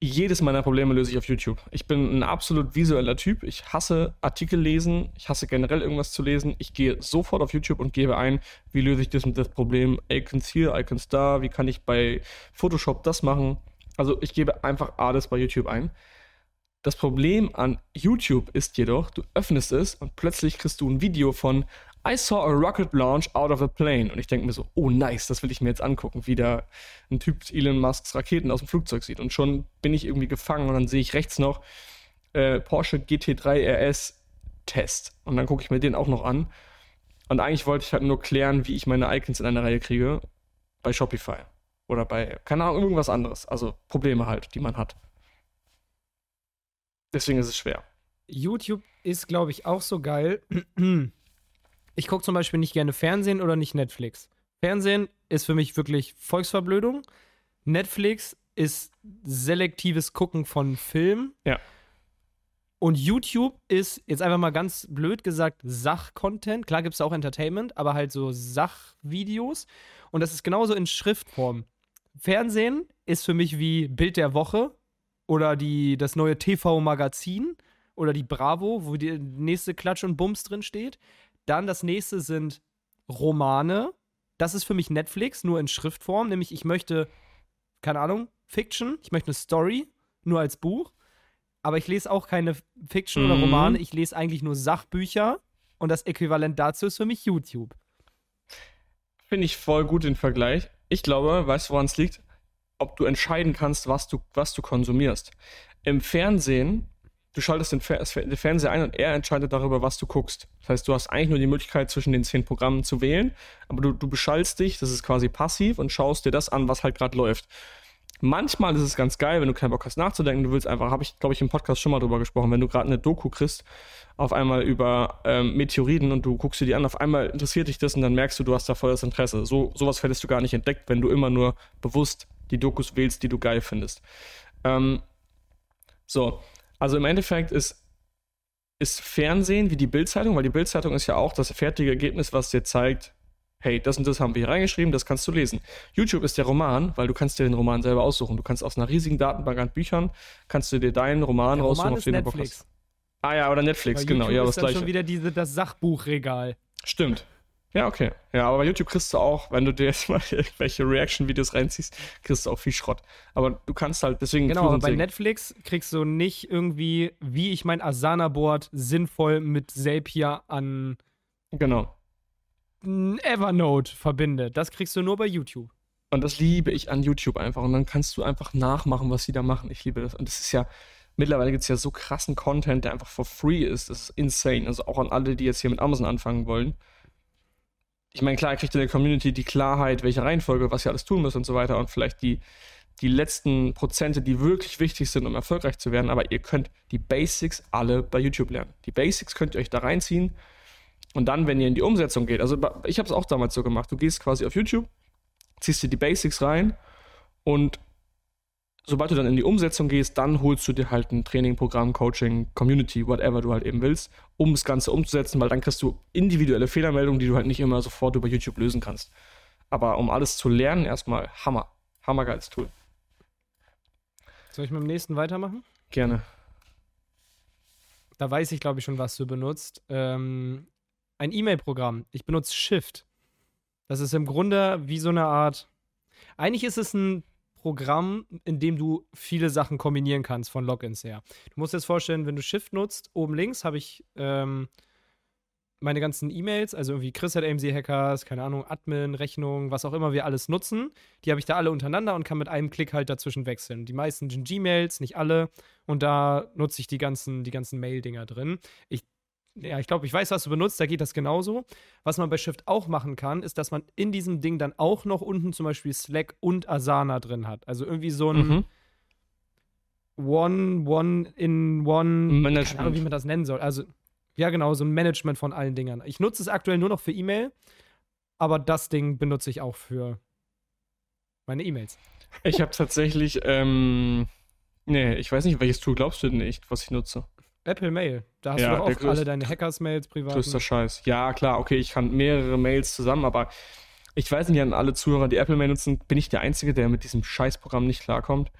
jedes meiner Probleme löse ich auf YouTube. Ich bin ein absolut visueller Typ. Ich hasse Artikel lesen. Ich hasse generell irgendwas zu lesen. Ich gehe sofort auf YouTube und gebe ein, wie löse ich das mit das Problem. Icons hier, Icons da. Wie kann ich bei Photoshop das machen? Also ich gebe einfach alles bei YouTube ein. Das Problem an YouTube ist jedoch, du öffnest es und plötzlich kriegst du ein Video von I saw a rocket launch out of a plane. Und ich denke mir so, oh nice, das will ich mir jetzt angucken, wie da ein Typ Elon Musks Raketen aus dem Flugzeug sieht. Und schon bin ich irgendwie gefangen und dann sehe ich rechts noch äh, Porsche GT3 RS Test. Und dann gucke ich mir den auch noch an. Und eigentlich wollte ich halt nur klären, wie ich meine Icons in eine Reihe kriege. Bei Shopify. Oder bei, keine Ahnung, irgendwas anderes. Also Probleme halt, die man hat. Deswegen ist es schwer. YouTube ist, glaube ich, auch so geil. Ich gucke zum Beispiel nicht gerne Fernsehen oder nicht Netflix. Fernsehen ist für mich wirklich Volksverblödung. Netflix ist selektives Gucken von Filmen. Ja. Und YouTube ist jetzt einfach mal ganz blöd gesagt Sachcontent. Klar gibt es auch Entertainment, aber halt so Sachvideos. Und das ist genauso in Schriftform. Fernsehen ist für mich wie Bild der Woche oder die, das neue TV-Magazin oder die Bravo, wo die nächste Klatsch und Bums drin steht. Dann das nächste sind Romane. Das ist für mich Netflix, nur in Schriftform. Nämlich, ich möchte, keine Ahnung, Fiction. Ich möchte eine Story, nur als Buch. Aber ich lese auch keine Fiction mhm. oder Romane. Ich lese eigentlich nur Sachbücher. Und das Äquivalent dazu ist für mich YouTube. Finde ich voll gut den Vergleich. Ich glaube, weißt du, woran es liegt? Ob du entscheiden kannst, was du, was du konsumierst. Im Fernsehen, du schaltest den, Fer den Fernseher ein und er entscheidet darüber, was du guckst. Das heißt, du hast eigentlich nur die Möglichkeit, zwischen den zehn Programmen zu wählen, aber du, du beschallst dich, das ist quasi passiv und schaust dir das an, was halt gerade läuft. Manchmal ist es ganz geil, wenn du keinen Bock hast nachzudenken. Du willst einfach, habe ich, glaube ich, im Podcast schon mal drüber gesprochen, wenn du gerade eine Doku kriegst, auf einmal über ähm, Meteoriten und du guckst dir die an, auf einmal interessiert dich das und dann merkst du, du hast da voll das Interesse. So, sowas hättest du gar nicht entdeckt, wenn du immer nur bewusst die Dokus wählst, die du geil findest. Ähm, so, also im Endeffekt ist, ist Fernsehen wie die Bildzeitung, weil die Bildzeitung ist ja auch das fertige Ergebnis, was dir zeigt, hey, das und das haben wir hier reingeschrieben, das kannst du lesen. YouTube ist der Roman, weil du kannst dir den Roman selber aussuchen. Du kannst aus einer riesigen Datenbank an Büchern, kannst du dir deinen Roman der raussuchen, Roman auf den Netflix. du Bock hast. Ah ja, oder Netflix, weil genau. YouTube ja, ist das dann gleiche. schon wieder diese, das Sachbuchregal. Stimmt. Ja, okay. Ja, aber bei YouTube kriegst du auch, wenn du dir jetzt mal irgendwelche Reaction-Videos reinziehst, kriegst du auch viel Schrott. Aber du kannst halt deswegen. Genau, aber bei singen. Netflix kriegst du nicht irgendwie, wie ich mein Asana-Board sinnvoll mit Zapier an. Genau. Evernote verbinde. Das kriegst du nur bei YouTube. Und das liebe ich an YouTube einfach. Und dann kannst du einfach nachmachen, was sie da machen. Ich liebe das. Und das ist ja, mittlerweile gibt es ja so krassen Content, der einfach for free ist. Das ist insane. Also auch an alle, die jetzt hier mit Amazon anfangen wollen ich meine, klar, kriegt in der Community die Klarheit, welche Reihenfolge, was ihr alles tun müsst und so weiter und vielleicht die, die letzten Prozente, die wirklich wichtig sind, um erfolgreich zu werden, aber ihr könnt die Basics alle bei YouTube lernen. Die Basics könnt ihr euch da reinziehen und dann, wenn ihr in die Umsetzung geht, also ich habe es auch damals so gemacht, du gehst quasi auf YouTube, ziehst dir die Basics rein und sobald du dann in die Umsetzung gehst, dann holst du dir halt ein Training, Programm, Coaching, Community, whatever du halt eben willst, um das Ganze umzusetzen, weil dann kriegst du individuelle Fehlermeldungen, die du halt nicht immer sofort über YouTube lösen kannst. Aber um alles zu lernen, erstmal Hammer. Hammergeiles Tool. Soll ich mit dem nächsten weitermachen? Gerne. Da weiß ich, glaube ich, schon, was du benutzt. Ähm, ein E-Mail-Programm. Ich benutze Shift. Das ist im Grunde wie so eine Art. Eigentlich ist es ein Programm, in dem du viele Sachen kombinieren kannst von Logins her. Du musst dir jetzt vorstellen, wenn du Shift nutzt, oben links habe ich ähm, meine ganzen E-Mails, also irgendwie Chris at AMC Hackers, keine Ahnung, Admin, Rechnung, was auch immer wir alles nutzen, die habe ich da alle untereinander und kann mit einem Klick halt dazwischen wechseln. Die meisten sind Gmails, nicht alle. Und da nutze ich die ganzen, die ganzen Mail-Dinger drin. Ich ja, ich glaube, ich weiß, was du benutzt, da geht das genauso. Was man bei Shift auch machen kann, ist, dass man in diesem Ding dann auch noch unten zum Beispiel Slack und Asana drin hat. Also irgendwie so ein mhm. One, One in One, Management. Ahnung, wie man das nennen soll. Also ja, genau, so ein Management von allen Dingern. Ich nutze es aktuell nur noch für E-Mail, aber das Ding benutze ich auch für meine E-Mails. Ich habe tatsächlich, ähm, nee, ich weiß nicht, welches Tool glaubst du denn nicht, was ich nutze? Apple Mail. Da hast ja, du doch auch alle deine Hackers-Mails privat. Größter Scheiß. Ja, klar, okay, ich kann mehrere Mails zusammen, aber ich weiß nicht an alle Zuhörer, die Apple Mail nutzen, bin ich der Einzige, der mit diesem Scheißprogramm nicht klarkommt.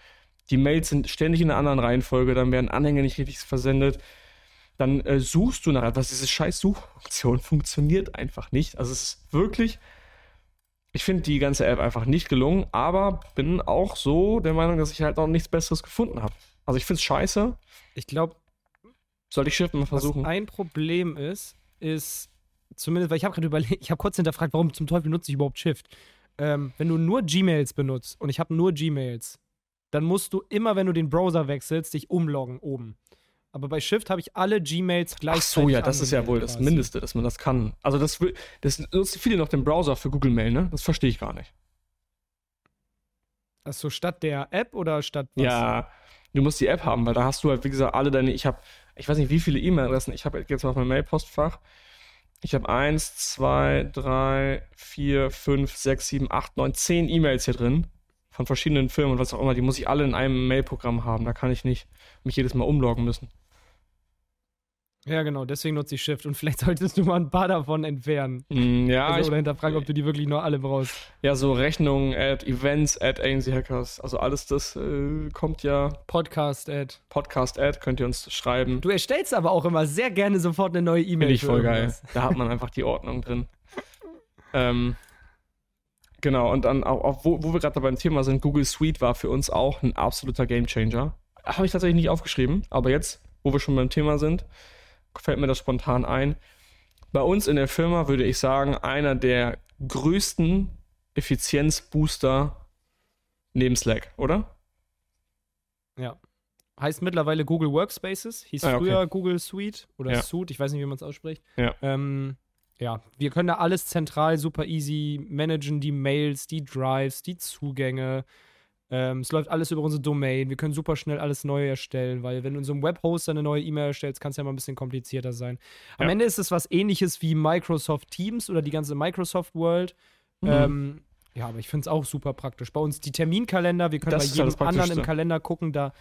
Die Mails sind ständig in einer anderen Reihenfolge, dann werden Anhänge nicht richtig versendet dann äh, suchst du nach etwas. Diese scheiß Suchfunktion funktioniert einfach nicht. Also es ist wirklich, ich finde die ganze App einfach nicht gelungen, aber bin auch so der Meinung, dass ich halt noch nichts Besseres gefunden habe. Also ich finde es scheiße. Ich glaube, soll ich Shift mal versuchen? Was ein Problem ist, ist zumindest, weil ich habe gerade überlegt, ich habe kurz hinterfragt, warum zum Teufel nutze ich überhaupt Shift? Ähm, wenn du nur Gmails benutzt und ich habe nur Gmails, dann musst du immer, wenn du den Browser wechselst, dich umloggen oben. Aber bei Shift habe ich alle Gmails gleichzeitig. Ach so, ja, das ist ja wohl das Mindeste, dass man das kann. Also das, das nutzen viele noch den Browser für Google Mail, ne? Das verstehe ich gar nicht. Ach so, statt der App oder statt was? Ja, du musst die App haben, weil da hast du halt, wie gesagt, alle deine, ich habe, ich weiß nicht, wie viele E-Mail-Adressen, ich habe jetzt mal auf mein Mail-Postfach. Ich habe eins, zwei, drei, vier, fünf, sechs, sieben, acht, neun, zehn E-Mails hier drin von verschiedenen Firmen und was auch immer. Die muss ich alle in einem Mail-Programm haben. Da kann ich nicht mich jedes Mal umloggen müssen. Ja, genau, deswegen nutze ich Shift. Und vielleicht solltest du mal ein paar davon entfernen. Mm, ja. Also, oder hinterfragen, ob du die wirklich nur alle brauchst. Ja, so Rechnungen, Ad, Events, Ad, ANC Hackers. Also alles das äh, kommt ja. Podcast, Ad. Podcast, Ad, könnt ihr uns schreiben. Du erstellst aber auch immer sehr gerne sofort eine neue E-Mail. Finde ich voll geil. Da hat man einfach die Ordnung drin. ähm, genau, und dann auch, auch wo, wo wir gerade beim Thema sind, Google Suite war für uns auch ein absoluter Gamechanger. Habe ich tatsächlich nicht aufgeschrieben, aber jetzt, wo wir schon beim Thema sind, fällt mir das spontan ein. Bei uns in der Firma würde ich sagen, einer der größten Effizienzbooster neben Slack, oder? Ja. Heißt mittlerweile Google Workspaces, hieß ah, okay. früher Google Suite oder ja. Suite, ich weiß nicht, wie man es ausspricht. Ja. Ähm, ja, wir können da alles zentral super easy managen, die Mails, die Drives, die Zugänge, ähm, es läuft alles über unsere Domain. Wir können super schnell alles neu erstellen, weil wenn du in so einem Webhoster eine neue E-Mail erstellst, kann es ja mal ein bisschen komplizierter sein. Am ja. Ende ist es was ähnliches wie Microsoft Teams oder die ganze Microsoft World. Mhm. Ähm, ja, aber ich finde es auch super praktisch. Bei uns die Terminkalender, wir können das bei jedem anderen im Kalender gucken, da.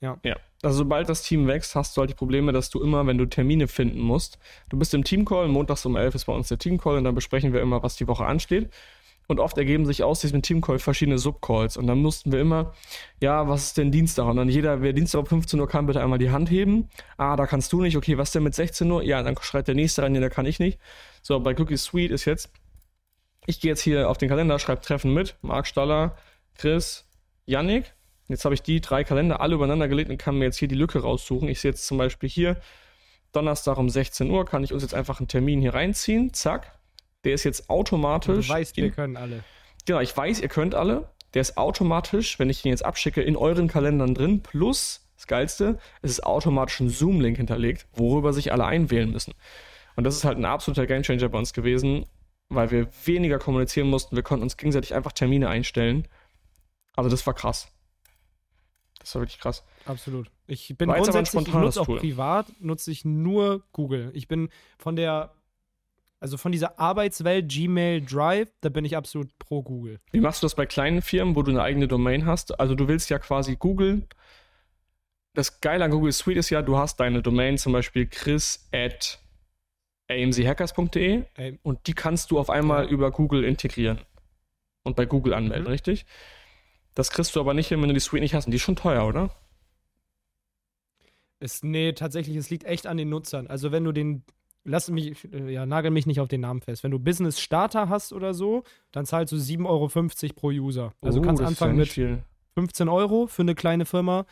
Ja. ja. Also sobald das Team wächst, hast du halt die Probleme, dass du immer, wenn du Termine finden musst, du bist im Teamcall, montags um 11 ist bei uns der Teamcall und dann besprechen wir immer, was die Woche ansteht. Und oft ergeben sich aus diesem Teamcall verschiedene Subcalls. Und dann mussten wir immer, ja, was ist denn Dienstag? Und dann jeder, wer Dienstag um 15 Uhr kann, bitte einmal die Hand heben. Ah, da kannst du nicht. Okay, was denn mit 16 Uhr? Ja, dann schreit der nächste rein, nee, da kann ich nicht. So, bei Cookie Suite ist jetzt, ich gehe jetzt hier auf den Kalender, schreibe Treffen mit. Marc Staller, Chris, Yannick. Jetzt habe ich die drei Kalender alle übereinander gelegt und kann mir jetzt hier die Lücke raussuchen. Ich sehe jetzt zum Beispiel hier, Donnerstag um 16 Uhr kann ich uns jetzt einfach einen Termin hier reinziehen. Zack. Der ist jetzt automatisch. Du weißt, wir können alle. Genau, ich weiß, ihr könnt alle. Der ist automatisch, wenn ich den jetzt abschicke, in euren Kalendern drin. Plus, das Geilste, es ist automatisch ein Zoom-Link hinterlegt, worüber sich alle einwählen müssen. Und das ist halt ein absoluter Gamechanger bei uns gewesen, weil wir weniger kommunizieren mussten. Wir konnten uns gegenseitig einfach Termine einstellen. Also das war krass. Das war wirklich krass. Absolut. Ich bin grundsätzlich, ich nutze auch privat, nutze ich nur Google. Ich bin von der Also von dieser Arbeitswelt, Gmail, Drive, da bin ich absolut pro Google. Wie machst du das bei kleinen Firmen, wo du eine eigene Domain hast? Also du willst ja quasi Google. Das Geile an Google Suite ist ja, du hast deine Domain zum Beispiel chris at amchackers.de und die kannst du auf einmal ja. über Google integrieren und bei Google anmelden, mhm. richtig? Das kriegst du aber nicht hin, wenn du die Suite nicht hast. Und die ist schon teuer, oder? Es, nee, tatsächlich, es liegt echt an den Nutzern. Also wenn du den lass mich, äh, ja, nagel mich nicht auf den Namen fest. Wenn du Business Starter hast oder so, dann zahlst du 7,50 Euro pro User. Also oh, du kannst anfangen mit viel. 15 Euro für eine kleine Firma.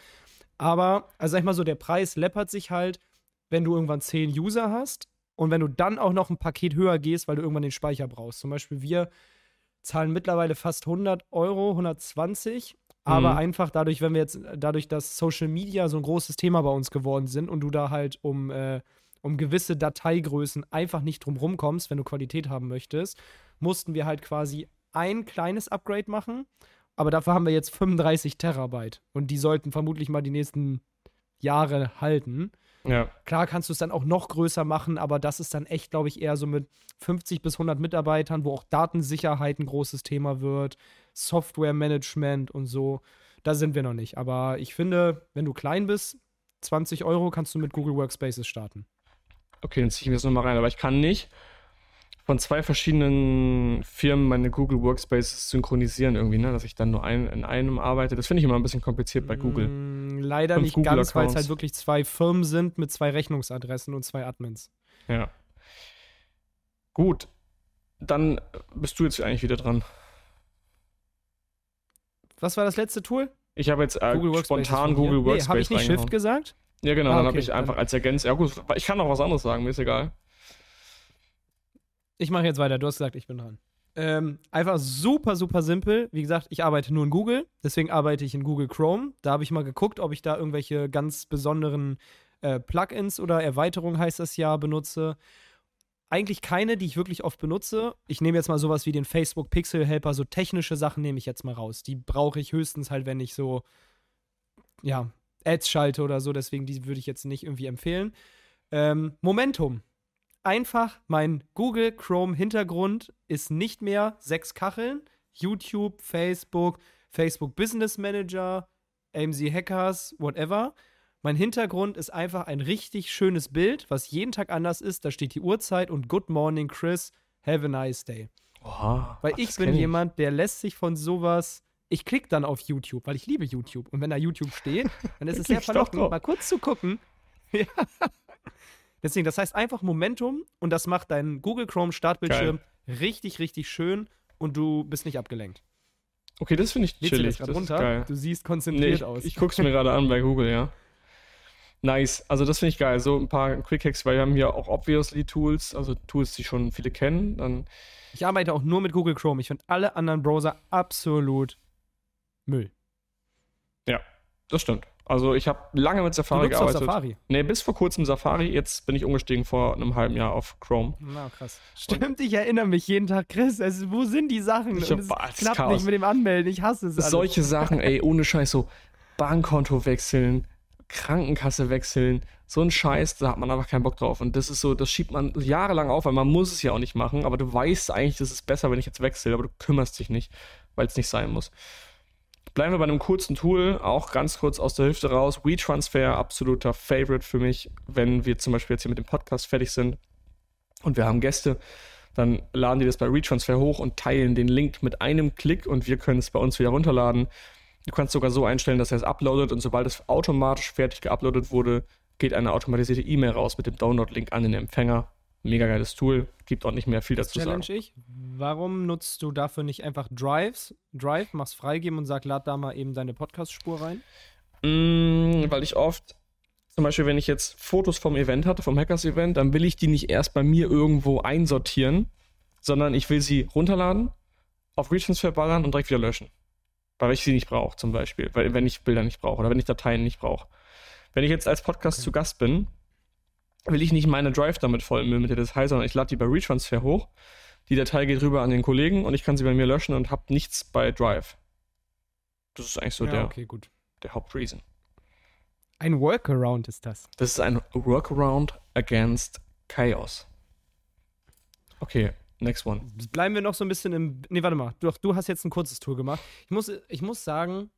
Aber, also sag ich mal so, der Preis läppert sich halt, wenn du irgendwann 10 User hast und wenn du dann auch noch ein Paket höher gehst, weil du irgendwann den Speicher brauchst. Zum Beispiel wir zahlen mittlerweile fast 100 Euro, 120 aber mhm. einfach dadurch, wenn wir jetzt, dadurch, dass Social Media so ein großes Thema bei uns geworden sind und du da halt um äh, um gewisse Dateigrößen einfach nicht drum kommst, wenn du Qualität haben möchtest, mussten wir halt quasi ein kleines Upgrade machen. Aber dafür haben wir jetzt 35 Terabyte. Und die sollten vermutlich mal die nächsten Jahre halten. Ja. Klar kannst du es dann auch noch größer machen, aber das ist dann echt, glaube ich, eher so mit 50 bis 100 Mitarbeitern, wo auch Datensicherheit ein großes Thema wird, Softwaremanagement und so. Da sind wir noch nicht. Aber ich finde, wenn du klein bist, 20 Euro kannst du mit Google Workspaces starten. Okay, dann ziehe ich mir das nochmal rein, aber ich kann nicht von zwei verschiedenen Firmen meine Google Workspaces synchronisieren irgendwie, ne? dass ich dann nur ein, in einem arbeite. Das finde ich immer ein bisschen kompliziert bei Google. Mm, leider Fünf nicht Google ganz, weil es halt wirklich zwei Firmen sind mit zwei Rechnungsadressen und zwei Admins. Ja. Gut. Dann bist du jetzt eigentlich wieder dran. Was war das letzte Tool? Ich habe jetzt äh, Google spontan Google Workspace nee, Habe ich nicht Shift gesagt? Ja, genau, ah, dann okay. habe ich einfach als Ergänzung. Ja, gut, ich kann auch was anderes sagen, mir ist egal. Ich mache jetzt weiter, du hast gesagt, ich bin dran. Ähm, einfach super, super simpel. Wie gesagt, ich arbeite nur in Google, deswegen arbeite ich in Google Chrome. Da habe ich mal geguckt, ob ich da irgendwelche ganz besonderen äh, Plugins oder Erweiterungen heißt das ja benutze. Eigentlich keine, die ich wirklich oft benutze. Ich nehme jetzt mal sowas wie den Facebook Pixel Helper, so technische Sachen nehme ich jetzt mal raus. Die brauche ich höchstens halt, wenn ich so, ja, Ads schalte oder so, deswegen die würde ich jetzt nicht irgendwie empfehlen. Ähm, Momentum. Einfach mein Google Chrome Hintergrund ist nicht mehr sechs Kacheln. YouTube, Facebook, Facebook Business Manager, AMZ Hackers, whatever. Mein Hintergrund ist einfach ein richtig schönes Bild, was jeden Tag anders ist. Da steht die Uhrzeit und Good Morning Chris, have a nice day. Oha, Weil ich bin jemand, der lässt sich von sowas ich klicke dann auf YouTube, weil ich liebe YouTube. Und wenn da YouTube steht, dann ist es sehr verlockend, mal kurz zu gucken. ja. Deswegen, das heißt einfach Momentum und das macht deinen Google Chrome Startbildschirm Geil. richtig, richtig schön und du bist nicht abgelenkt. Okay, das finde ich chillig. Das, das runter. Du siehst konzentriert nee, ich, aus. Ich gucke es mir gerade an bei Google, ja. Nice. Also das finde ich geil. So ein paar Quick Hacks, weil wir haben hier auch obviously Tools, also Tools, die schon viele kennen. Dann ich arbeite auch nur mit Google Chrome. Ich finde alle anderen Browser absolut Müll. Ja, das stimmt. Also ich habe lange mit Safari du gearbeitet. Auf Safari? Nee, bis vor kurzem Safari. Jetzt bin ich umgestiegen vor einem halben Jahr auf Chrome. Na, krass. Stimmt, ich erinnere mich jeden Tag, Chris. Es, wo sind die Sachen? Ich hab, es klappt Chaos. nicht mit dem Anmelden. Ich hasse es. Alles. Solche Sachen, ey, ohne Scheiß, so Bankkonto wechseln, Krankenkasse wechseln, so ein Scheiß, da hat man einfach keinen Bock drauf. Und das ist so, das schiebt man jahrelang auf, weil man muss es ja auch nicht machen, aber du weißt eigentlich, das ist besser, wenn ich jetzt wechsle, aber du kümmerst dich nicht, weil es nicht sein muss. Bleiben wir bei einem kurzen Tool, auch ganz kurz aus der Hüfte raus. WeTransfer, absoluter Favorite für mich, wenn wir zum Beispiel jetzt hier mit dem Podcast fertig sind und wir haben Gäste, dann laden die das bei WeTransfer hoch und teilen den Link mit einem Klick und wir können es bei uns wieder runterladen. Du kannst sogar so einstellen, dass er es uploadet und sobald es automatisch fertig geuploadet wurde, geht eine automatisierte E-Mail raus mit dem Download-Link an den Empfänger Mega geiles Tool. Gibt auch nicht mehr viel dazu Challenge sagen. ich. Warum nutzt du dafür nicht einfach Drives? Drive, machst freigeben und sag, lad da mal eben deine Podcast-Spur rein? Mm, weil ich oft, zum Beispiel, wenn ich jetzt Fotos vom Event hatte, vom Hackers-Event, dann will ich die nicht erst bei mir irgendwo einsortieren, sondern ich will sie runterladen, auf Retransfer ballern und direkt wieder löschen. Weil ich sie nicht brauche, zum Beispiel. Weil, wenn ich Bilder nicht brauche oder wenn ich Dateien nicht brauche. Wenn ich jetzt als Podcast okay. zu Gast bin, will ich nicht meine Drive damit vollmüllen mit der Datei, sondern ich lade die bei Retransfer hoch. Die Datei geht rüber an den Kollegen und ich kann sie bei mir löschen und habe nichts bei Drive. Das ist eigentlich so ja, der, okay, der Hauptreason. Ein Workaround ist das. Das ist ein Workaround against Chaos. Okay, next one. Bleiben wir noch so ein bisschen im. Nee, warte mal. Doch, du hast jetzt ein kurzes Tool gemacht. Ich muss, ich muss sagen,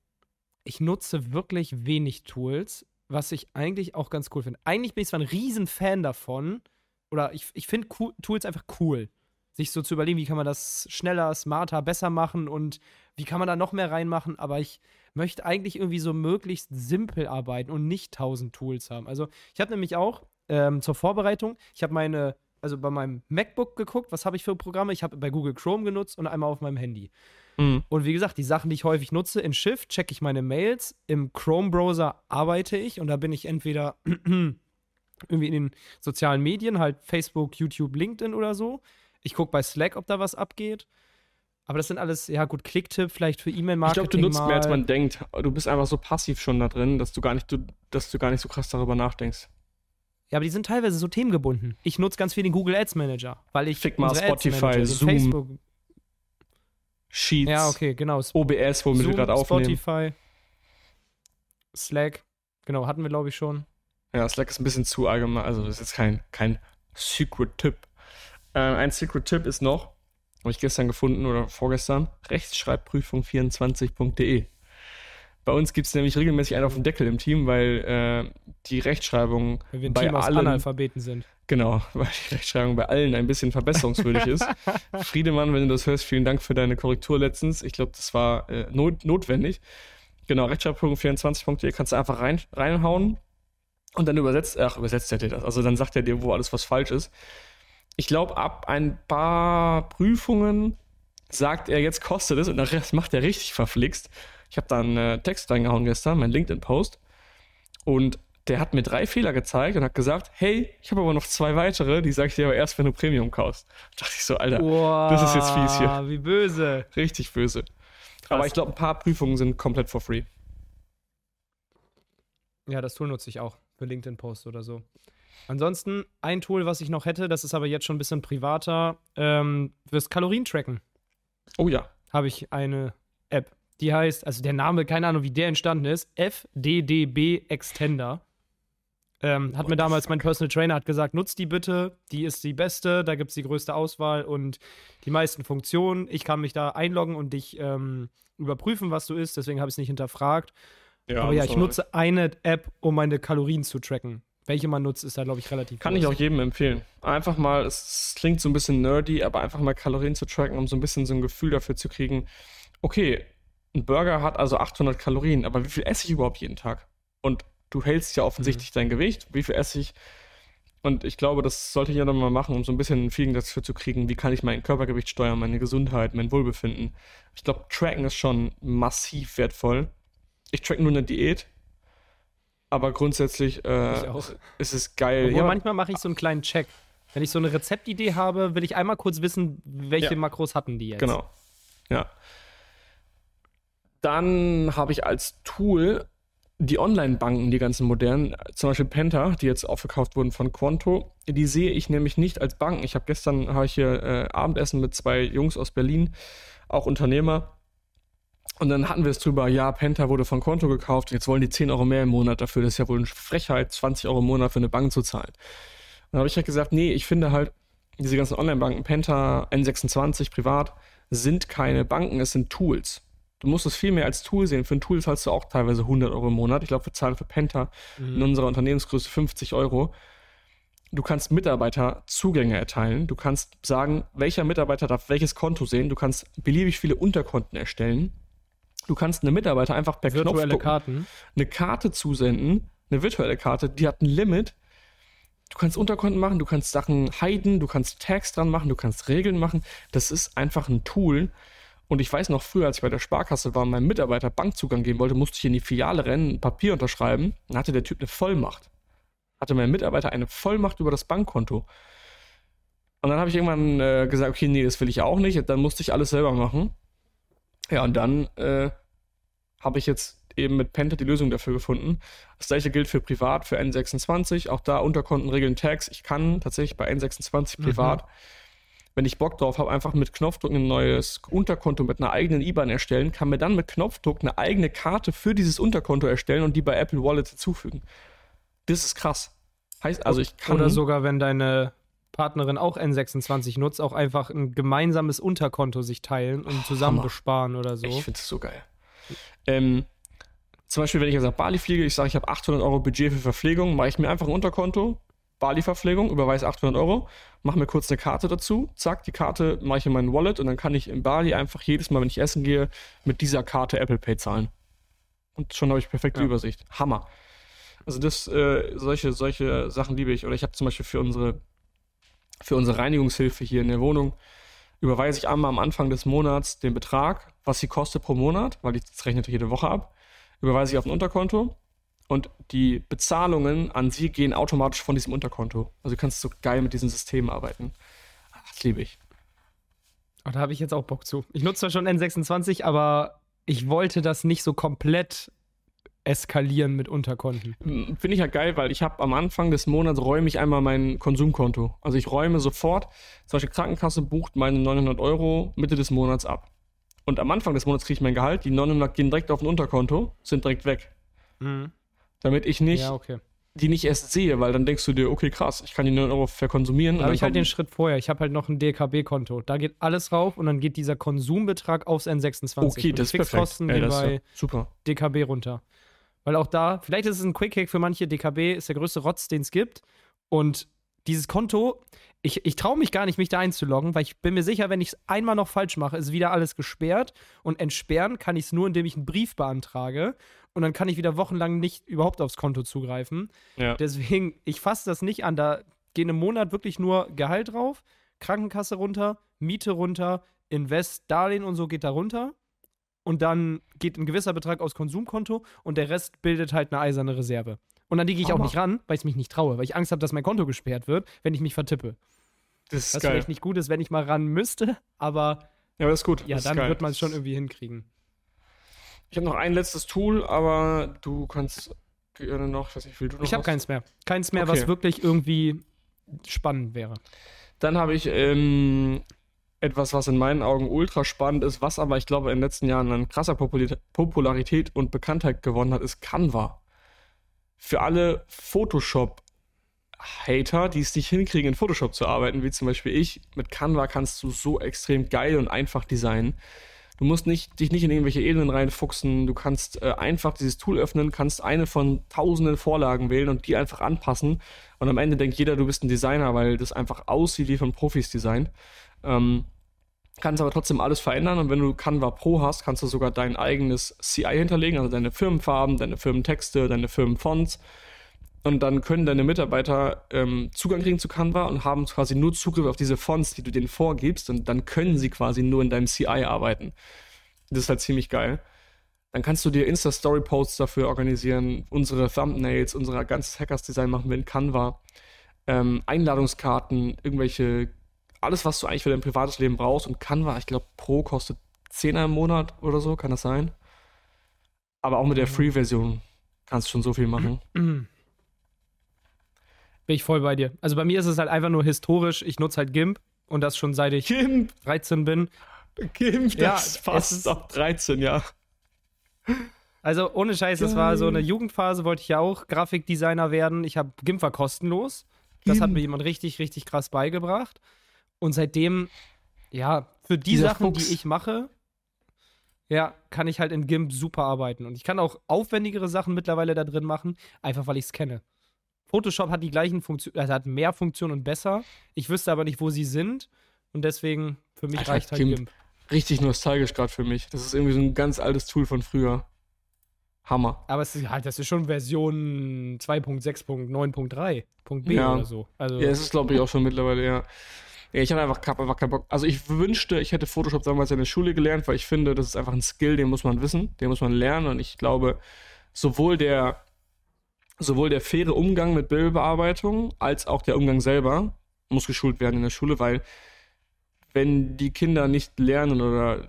ich nutze wirklich wenig Tools, was ich eigentlich auch ganz cool finde. Eigentlich bin ich zwar ein Riesenfan davon, oder ich, ich finde cool, Tools einfach cool. Sich so zu überlegen, wie kann man das schneller, smarter, besser machen und wie kann man da noch mehr reinmachen, aber ich möchte eigentlich irgendwie so möglichst simpel arbeiten und nicht tausend Tools haben. Also ich habe nämlich auch ähm, zur Vorbereitung, ich habe meine, also bei meinem MacBook geguckt, was habe ich für Programme, ich habe bei Google Chrome genutzt und einmal auf meinem Handy. Mhm. Und wie gesagt, die Sachen, die ich häufig nutze, in Shift checke ich meine Mails, im Chrome-Browser arbeite ich und da bin ich entweder irgendwie in den sozialen Medien, halt Facebook, YouTube, LinkedIn oder so. Ich gucke bei Slack, ob da was abgeht. Aber das sind alles, ja gut, Klicktipp vielleicht für E-Mail-Marketing. Ich glaube, du nutzt mal. mehr, als man denkt. Du bist einfach so passiv schon da drin, dass du gar nicht, du, dass du gar nicht so krass darüber nachdenkst. Ja, aber die sind teilweise so themengebunden. Ich nutze ganz viel den Google Ads Manager, weil ich Figma, Spotify, Zoom, Facebook, Sheets, ja, okay, genau. OBS, womit Zoom, wir gerade aufnehmen. Spotify, Slack, genau, hatten wir glaube ich schon. Ja, Slack ist ein bisschen zu allgemein, also das ist jetzt kein, kein Secret-Tipp. Äh, ein Secret-Tipp ist noch, habe ich gestern gefunden oder vorgestern, rechtschreibprüfung24.de. Bei uns gibt es nämlich regelmäßig einen auf dem Deckel im Team, weil äh, die Rechtschreibung weil wir ein bei Team allen, Analphabeten sind. Genau, weil die Rechtschreibung bei allen ein bisschen verbesserungswürdig ist. Friedemann, wenn du das hörst, vielen Dank für deine Korrektur letztens. Ich glaube, das war äh, not notwendig. Genau, rechtschreibprüfung24.de kannst du einfach rein, reinhauen und dann übersetzt, ach, übersetzt er dir das. Also dann sagt er dir, wo alles was falsch ist. Ich glaube, ab ein paar Prüfungen sagt er, jetzt kostet es und das macht er richtig verflixt. Ich habe da einen äh, Text reingehauen gestern, mein LinkedIn-Post. Und der hat mir drei Fehler gezeigt und hat gesagt, hey, ich habe aber noch zwei weitere, die sage ich dir aber erst, wenn du Premium kaufst. Da dachte ich so, Alter, wow, das ist jetzt fies hier. Wie böse. Richtig böse. Krass. Aber ich glaube, ein paar Prüfungen sind komplett for free. Ja, das Tool nutze ich auch für LinkedIn-Posts oder so. Ansonsten ein Tool, was ich noch hätte, das ist aber jetzt schon ein bisschen privater, ähm, fürs Kalorien-Tracken. Oh ja. Habe ich eine App. Die heißt, also der Name, keine Ahnung, wie der entstanden ist, FDDB Extender. Ähm, hat What mir damals mein Personal Trainer hat gesagt, nutzt die bitte, die ist die beste, da gibt es die größte Auswahl und die meisten Funktionen. Ich kann mich da einloggen und dich ähm, überprüfen, was du isst, deswegen habe ich es nicht hinterfragt. Ja, Aber ja, ich nutze eine App, um meine Kalorien zu tracken. Welche man nutzt, ist da, glaube ich, relativ Kann groß. ich auch jedem empfehlen. Einfach mal, es klingt so ein bisschen nerdy, aber einfach mal Kalorien zu tracken, um so ein bisschen so ein Gefühl dafür zu kriegen, okay, ein Burger hat also 800 Kalorien, aber wie viel esse ich überhaupt jeden Tag? Und du hältst ja offensichtlich mhm. dein Gewicht, wie viel esse ich? Und ich glaube, das sollte jeder mal machen, um so ein bisschen ein Feeling dafür zu kriegen, wie kann ich mein Körpergewicht steuern, meine Gesundheit, mein Wohlbefinden. Ich glaube, Tracken ist schon massiv wertvoll. Ich track nur eine Diät, aber grundsätzlich äh, ist es geil. Aber ja, manchmal mache ich so einen kleinen Check. Wenn ich so eine Rezeptidee habe, will ich einmal kurz wissen, welche ja. Makros hatten die jetzt. Genau. Ja. Dann habe ich als Tool die Online-Banken, die ganzen modernen, zum Beispiel Penta, die jetzt aufgekauft wurden von Quanto, die sehe ich nämlich nicht als Banken. Ich habe gestern habe ich hier äh, Abendessen mit zwei Jungs aus Berlin, auch Unternehmer. Und dann hatten wir es drüber, ja, Penta wurde von Konto gekauft, jetzt wollen die 10 Euro mehr im Monat dafür. Das ist ja wohl eine Frechheit, 20 Euro im Monat für eine Bank zu zahlen. Und dann habe ich halt gesagt, nee, ich finde halt, diese ganzen Online-Banken, Penta, N26, privat, sind keine Banken, es sind Tools. Du musst es viel mehr als Tool sehen. Für ein Tool zahlst du auch teilweise 100 Euro im Monat. Ich glaube, wir zahlen für Penta mhm. in unserer Unternehmensgröße 50 Euro. Du kannst Mitarbeiter Zugänge erteilen. Du kannst sagen, welcher Mitarbeiter darf welches Konto sehen. Du kannst beliebig viele Unterkonten erstellen. Du kannst einem Mitarbeiter einfach per virtuelle Knopfdruck Karten. eine Karte zusenden, eine virtuelle Karte, die hat ein Limit. Du kannst Unterkonten machen, du kannst Sachen heiden, du kannst Tags dran machen, du kannst Regeln machen. Das ist einfach ein Tool. Und ich weiß noch früher, als ich bei der Sparkasse war und meinem Mitarbeiter Bankzugang geben wollte, musste ich in die Filiale rennen, ein Papier unterschreiben. Dann hatte der Typ eine Vollmacht. Hatte mein Mitarbeiter eine Vollmacht über das Bankkonto. Und dann habe ich irgendwann äh, gesagt, okay, nee, das will ich auch nicht. Dann musste ich alles selber machen. Ja, und dann äh, habe ich jetzt eben mit Penta die Lösung dafür gefunden. Das gleiche gilt für privat, für N26. Auch da Unterkonten regeln Tags. Ich kann tatsächlich bei N26 mhm. privat, mhm. Wenn ich Bock drauf habe, einfach mit Knopfdruck ein neues Unterkonto mit einer eigenen IBAN erstellen, kann mir dann mit Knopfdruck eine eigene Karte für dieses Unterkonto erstellen und die bei Apple Wallet hinzufügen. Das ist krass. Heißt also, ich kann. Oder sogar, wenn deine Partnerin auch N26 nutzt, auch einfach ein gemeinsames Unterkonto sich teilen und zusammen Hammer. besparen oder so. Ich finde es so geil. Ähm, zum Beispiel, wenn ich jetzt nach Bali fliege, ich sage, ich habe 800 Euro Budget für Verpflegung, mache ich mir einfach ein Unterkonto, Bali-Verpflegung, überweise 800 Euro, mache mir kurz eine Karte dazu, zack, die Karte mache ich in mein Wallet und dann kann ich in Bali einfach jedes Mal, wenn ich essen gehe, mit dieser Karte Apple Pay zahlen. Und schon habe ich perfekte ja. Übersicht. Hammer. Also das, äh, solche, solche Sachen liebe ich. Oder ich habe zum Beispiel für unsere, für unsere Reinigungshilfe hier in der Wohnung, überweise ich einmal am Anfang des Monats den Betrag, was sie kostet pro Monat, weil ich das rechnet jede Woche ab, überweise ich auf ein Unterkonto und die Bezahlungen an sie gehen automatisch von diesem Unterkonto. Also du kannst so geil mit diesen Systemen arbeiten. Das liebe ich. Oh, da habe ich jetzt auch Bock zu. Ich nutze zwar schon N26, aber ich wollte das nicht so komplett eskalieren mit Unterkonten. Hm, finde ich ja geil, weil ich habe am Anfang des Monats räume ich einmal mein Konsumkonto. Also ich räume sofort, zum Beispiel Krankenkasse bucht meine 900 Euro Mitte des Monats ab. Und am Anfang des Monats kriege ich mein Gehalt, die 900 gehen direkt auf ein Unterkonto, sind direkt weg. Mhm damit ich nicht ja, okay. die nicht erst sehe, weil dann denkst du dir, okay, krass, ich kann die 9 Euro verkonsumieren. Aber ich halt den Schritt vorher. Ich habe halt noch ein DKB-Konto. Da geht alles rauf und dann geht dieser Konsumbetrag aufs N26. Okay, das ist Fixkosten Ey, das bei super. DKB runter. Weil auch da, vielleicht ist es ein Quick-Hack für manche, DKB ist der größte Rotz, den es gibt. Und dieses Konto, ich, ich traue mich gar nicht, mich da einzuloggen, weil ich bin mir sicher, wenn ich es einmal noch falsch mache, ist wieder alles gesperrt. Und entsperren kann ich es nur, indem ich einen Brief beantrage und dann kann ich wieder wochenlang nicht überhaupt aufs Konto zugreifen. Ja. Deswegen, ich fasse das nicht an. Da gehen im Monat wirklich nur Gehalt drauf, Krankenkasse runter, Miete runter, Invest, Darlehen und so geht da runter. Und dann geht ein gewisser Betrag aufs Konsumkonto und der Rest bildet halt eine eiserne Reserve. Und dann liege ich Hammer. auch nicht ran, weil ich mich nicht traue, weil ich Angst habe, dass mein Konto gesperrt wird, wenn ich mich vertippe. Das ist Was geil. vielleicht nicht gut ist, wenn ich mal ran müsste, aber. Ja, aber das ist gut. Ja, das dann wird man es schon irgendwie hinkriegen. Ich habe noch ein letztes Tool, aber du kannst gerne noch, ich weiß nicht, wie du noch Ich habe keins mehr. Keins mehr, okay. was wirklich irgendwie spannend wäre. Dann habe ich ähm, etwas, was in meinen Augen ultra spannend ist, was aber ich glaube in den letzten Jahren an krasser Popularität und Bekanntheit gewonnen hat, ist Canva. Für alle Photoshop-Hater, die es nicht hinkriegen, in Photoshop zu arbeiten, wie zum Beispiel ich, mit Canva kannst du so extrem geil und einfach designen. Du musst nicht, dich nicht in irgendwelche Ebenen reinfuchsen. Du kannst äh, einfach dieses Tool öffnen, kannst eine von tausenden Vorlagen wählen und die einfach anpassen. Und am Ende denkt jeder, du bist ein Designer, weil das einfach aussieht wie von Profis designt. Ähm, kannst aber trotzdem alles verändern und wenn du Canva Pro hast, kannst du sogar dein eigenes CI hinterlegen, also deine Firmenfarben, deine Firmentexte, deine Firmenfonts. Und dann können deine Mitarbeiter ähm, Zugang kriegen zu Canva und haben quasi nur Zugriff auf diese Fonts, die du denen vorgibst. Und dann können sie quasi nur in deinem CI arbeiten. Das ist halt ziemlich geil. Dann kannst du dir Insta-Story-Posts dafür organisieren. Unsere Thumbnails, unser ganzes Hackers-Design machen wir in Canva. Ähm, Einladungskarten, irgendwelche, alles, was du eigentlich für dein privates Leben brauchst. Und Canva, ich glaube, Pro kostet 10 im Monat oder so, kann das sein? Aber auch mit der mhm. Free-Version kannst du schon so viel machen. Bin ich voll bei dir. Also bei mir ist es halt einfach nur historisch. Ich nutze halt GIMP und das schon seit ich GIMP. 13 bin. GIMP, ja, das ist fast ab 13, ja. Also ohne Scheiß, das war so eine Jugendphase, wollte ich ja auch Grafikdesigner werden. Ich habe GIMP war kostenlos. Das GIMP. hat mir jemand richtig, richtig krass beigebracht. Und seitdem, ja, für die Dieser Sachen, Fuchs. die ich mache, ja, kann ich halt in GIMP super arbeiten. Und ich kann auch aufwendigere Sachen mittlerweile da drin machen, einfach weil ich es kenne. Photoshop hat die gleichen Funktionen, also hat mehr Funktionen und besser. Ich wüsste aber nicht, wo sie sind. Und deswegen, für mich Alter, reicht halt GIMP. GIMP. Richtig nostalgisch gerade für mich. Das ist irgendwie so ein ganz altes Tool von früher. Hammer. Aber es ist halt, das ist schon Version 2.6.9.3.b ja. oder so. Also ja, es ist, glaube ich, auch schon mittlerweile, ja. Ja, ich habe einfach, hab einfach keinen Bock. Also ich wünschte, ich hätte Photoshop damals in der Schule gelernt, weil ich finde, das ist einfach ein Skill, den muss man wissen, den muss man lernen. Und ich glaube, sowohl der sowohl der faire Umgang mit Bildbearbeitung als auch der Umgang selber muss geschult werden in der Schule, weil wenn die Kinder nicht lernen oder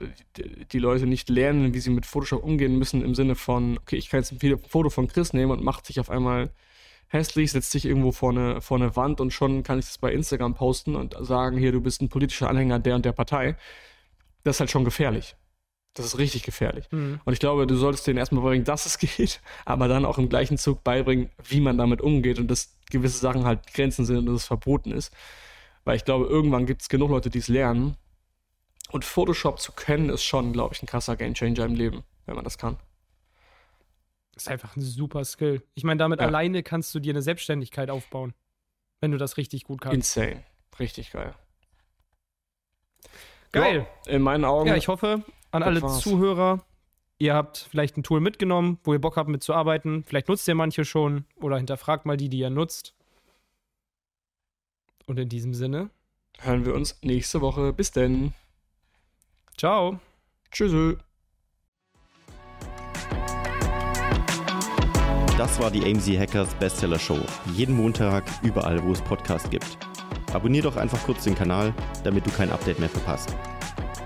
die Leute nicht lernen, wie sie mit Photoshop umgehen müssen, im Sinne von, okay, ich kann jetzt ein Foto von Chris nehmen und macht sich auf einmal hässlich, setzt sich irgendwo vor eine, vor eine Wand und schon kann ich das bei Instagram posten und sagen, hier, du bist ein politischer Anhänger der und der Partei. Das ist halt schon gefährlich. Das ist richtig gefährlich. Mhm. Und ich glaube, du solltest denen erstmal beibringen, dass es geht, aber dann auch im gleichen Zug beibringen, wie man damit umgeht und dass gewisse Sachen halt Grenzen sind und dass es verboten ist. Weil ich glaube, irgendwann gibt es genug Leute, die es lernen. Und Photoshop zu kennen, ist schon, glaube ich, ein krasser Gamechanger im Leben, wenn man das kann. Das ist einfach ein super Skill. Ich meine, damit ja. alleine kannst du dir eine Selbstständigkeit aufbauen, wenn du das richtig gut kannst. Insane. Richtig geil. Geil. Ja, in meinen Augen. Ja, ich hoffe, an alle war's. Zuhörer, ihr habt vielleicht ein Tool mitgenommen, wo ihr Bock habt mitzuarbeiten. Vielleicht nutzt ihr manche schon oder hinterfragt mal die, die ihr nutzt. Und in diesem Sinne hören wir uns nächste Woche. Bis denn. Ciao. Tschüss. Das war die AMZ Hackers Bestseller Show. Jeden Montag, überall, wo es Podcasts gibt. Abonnier doch einfach kurz den Kanal, damit du kein Update mehr verpasst.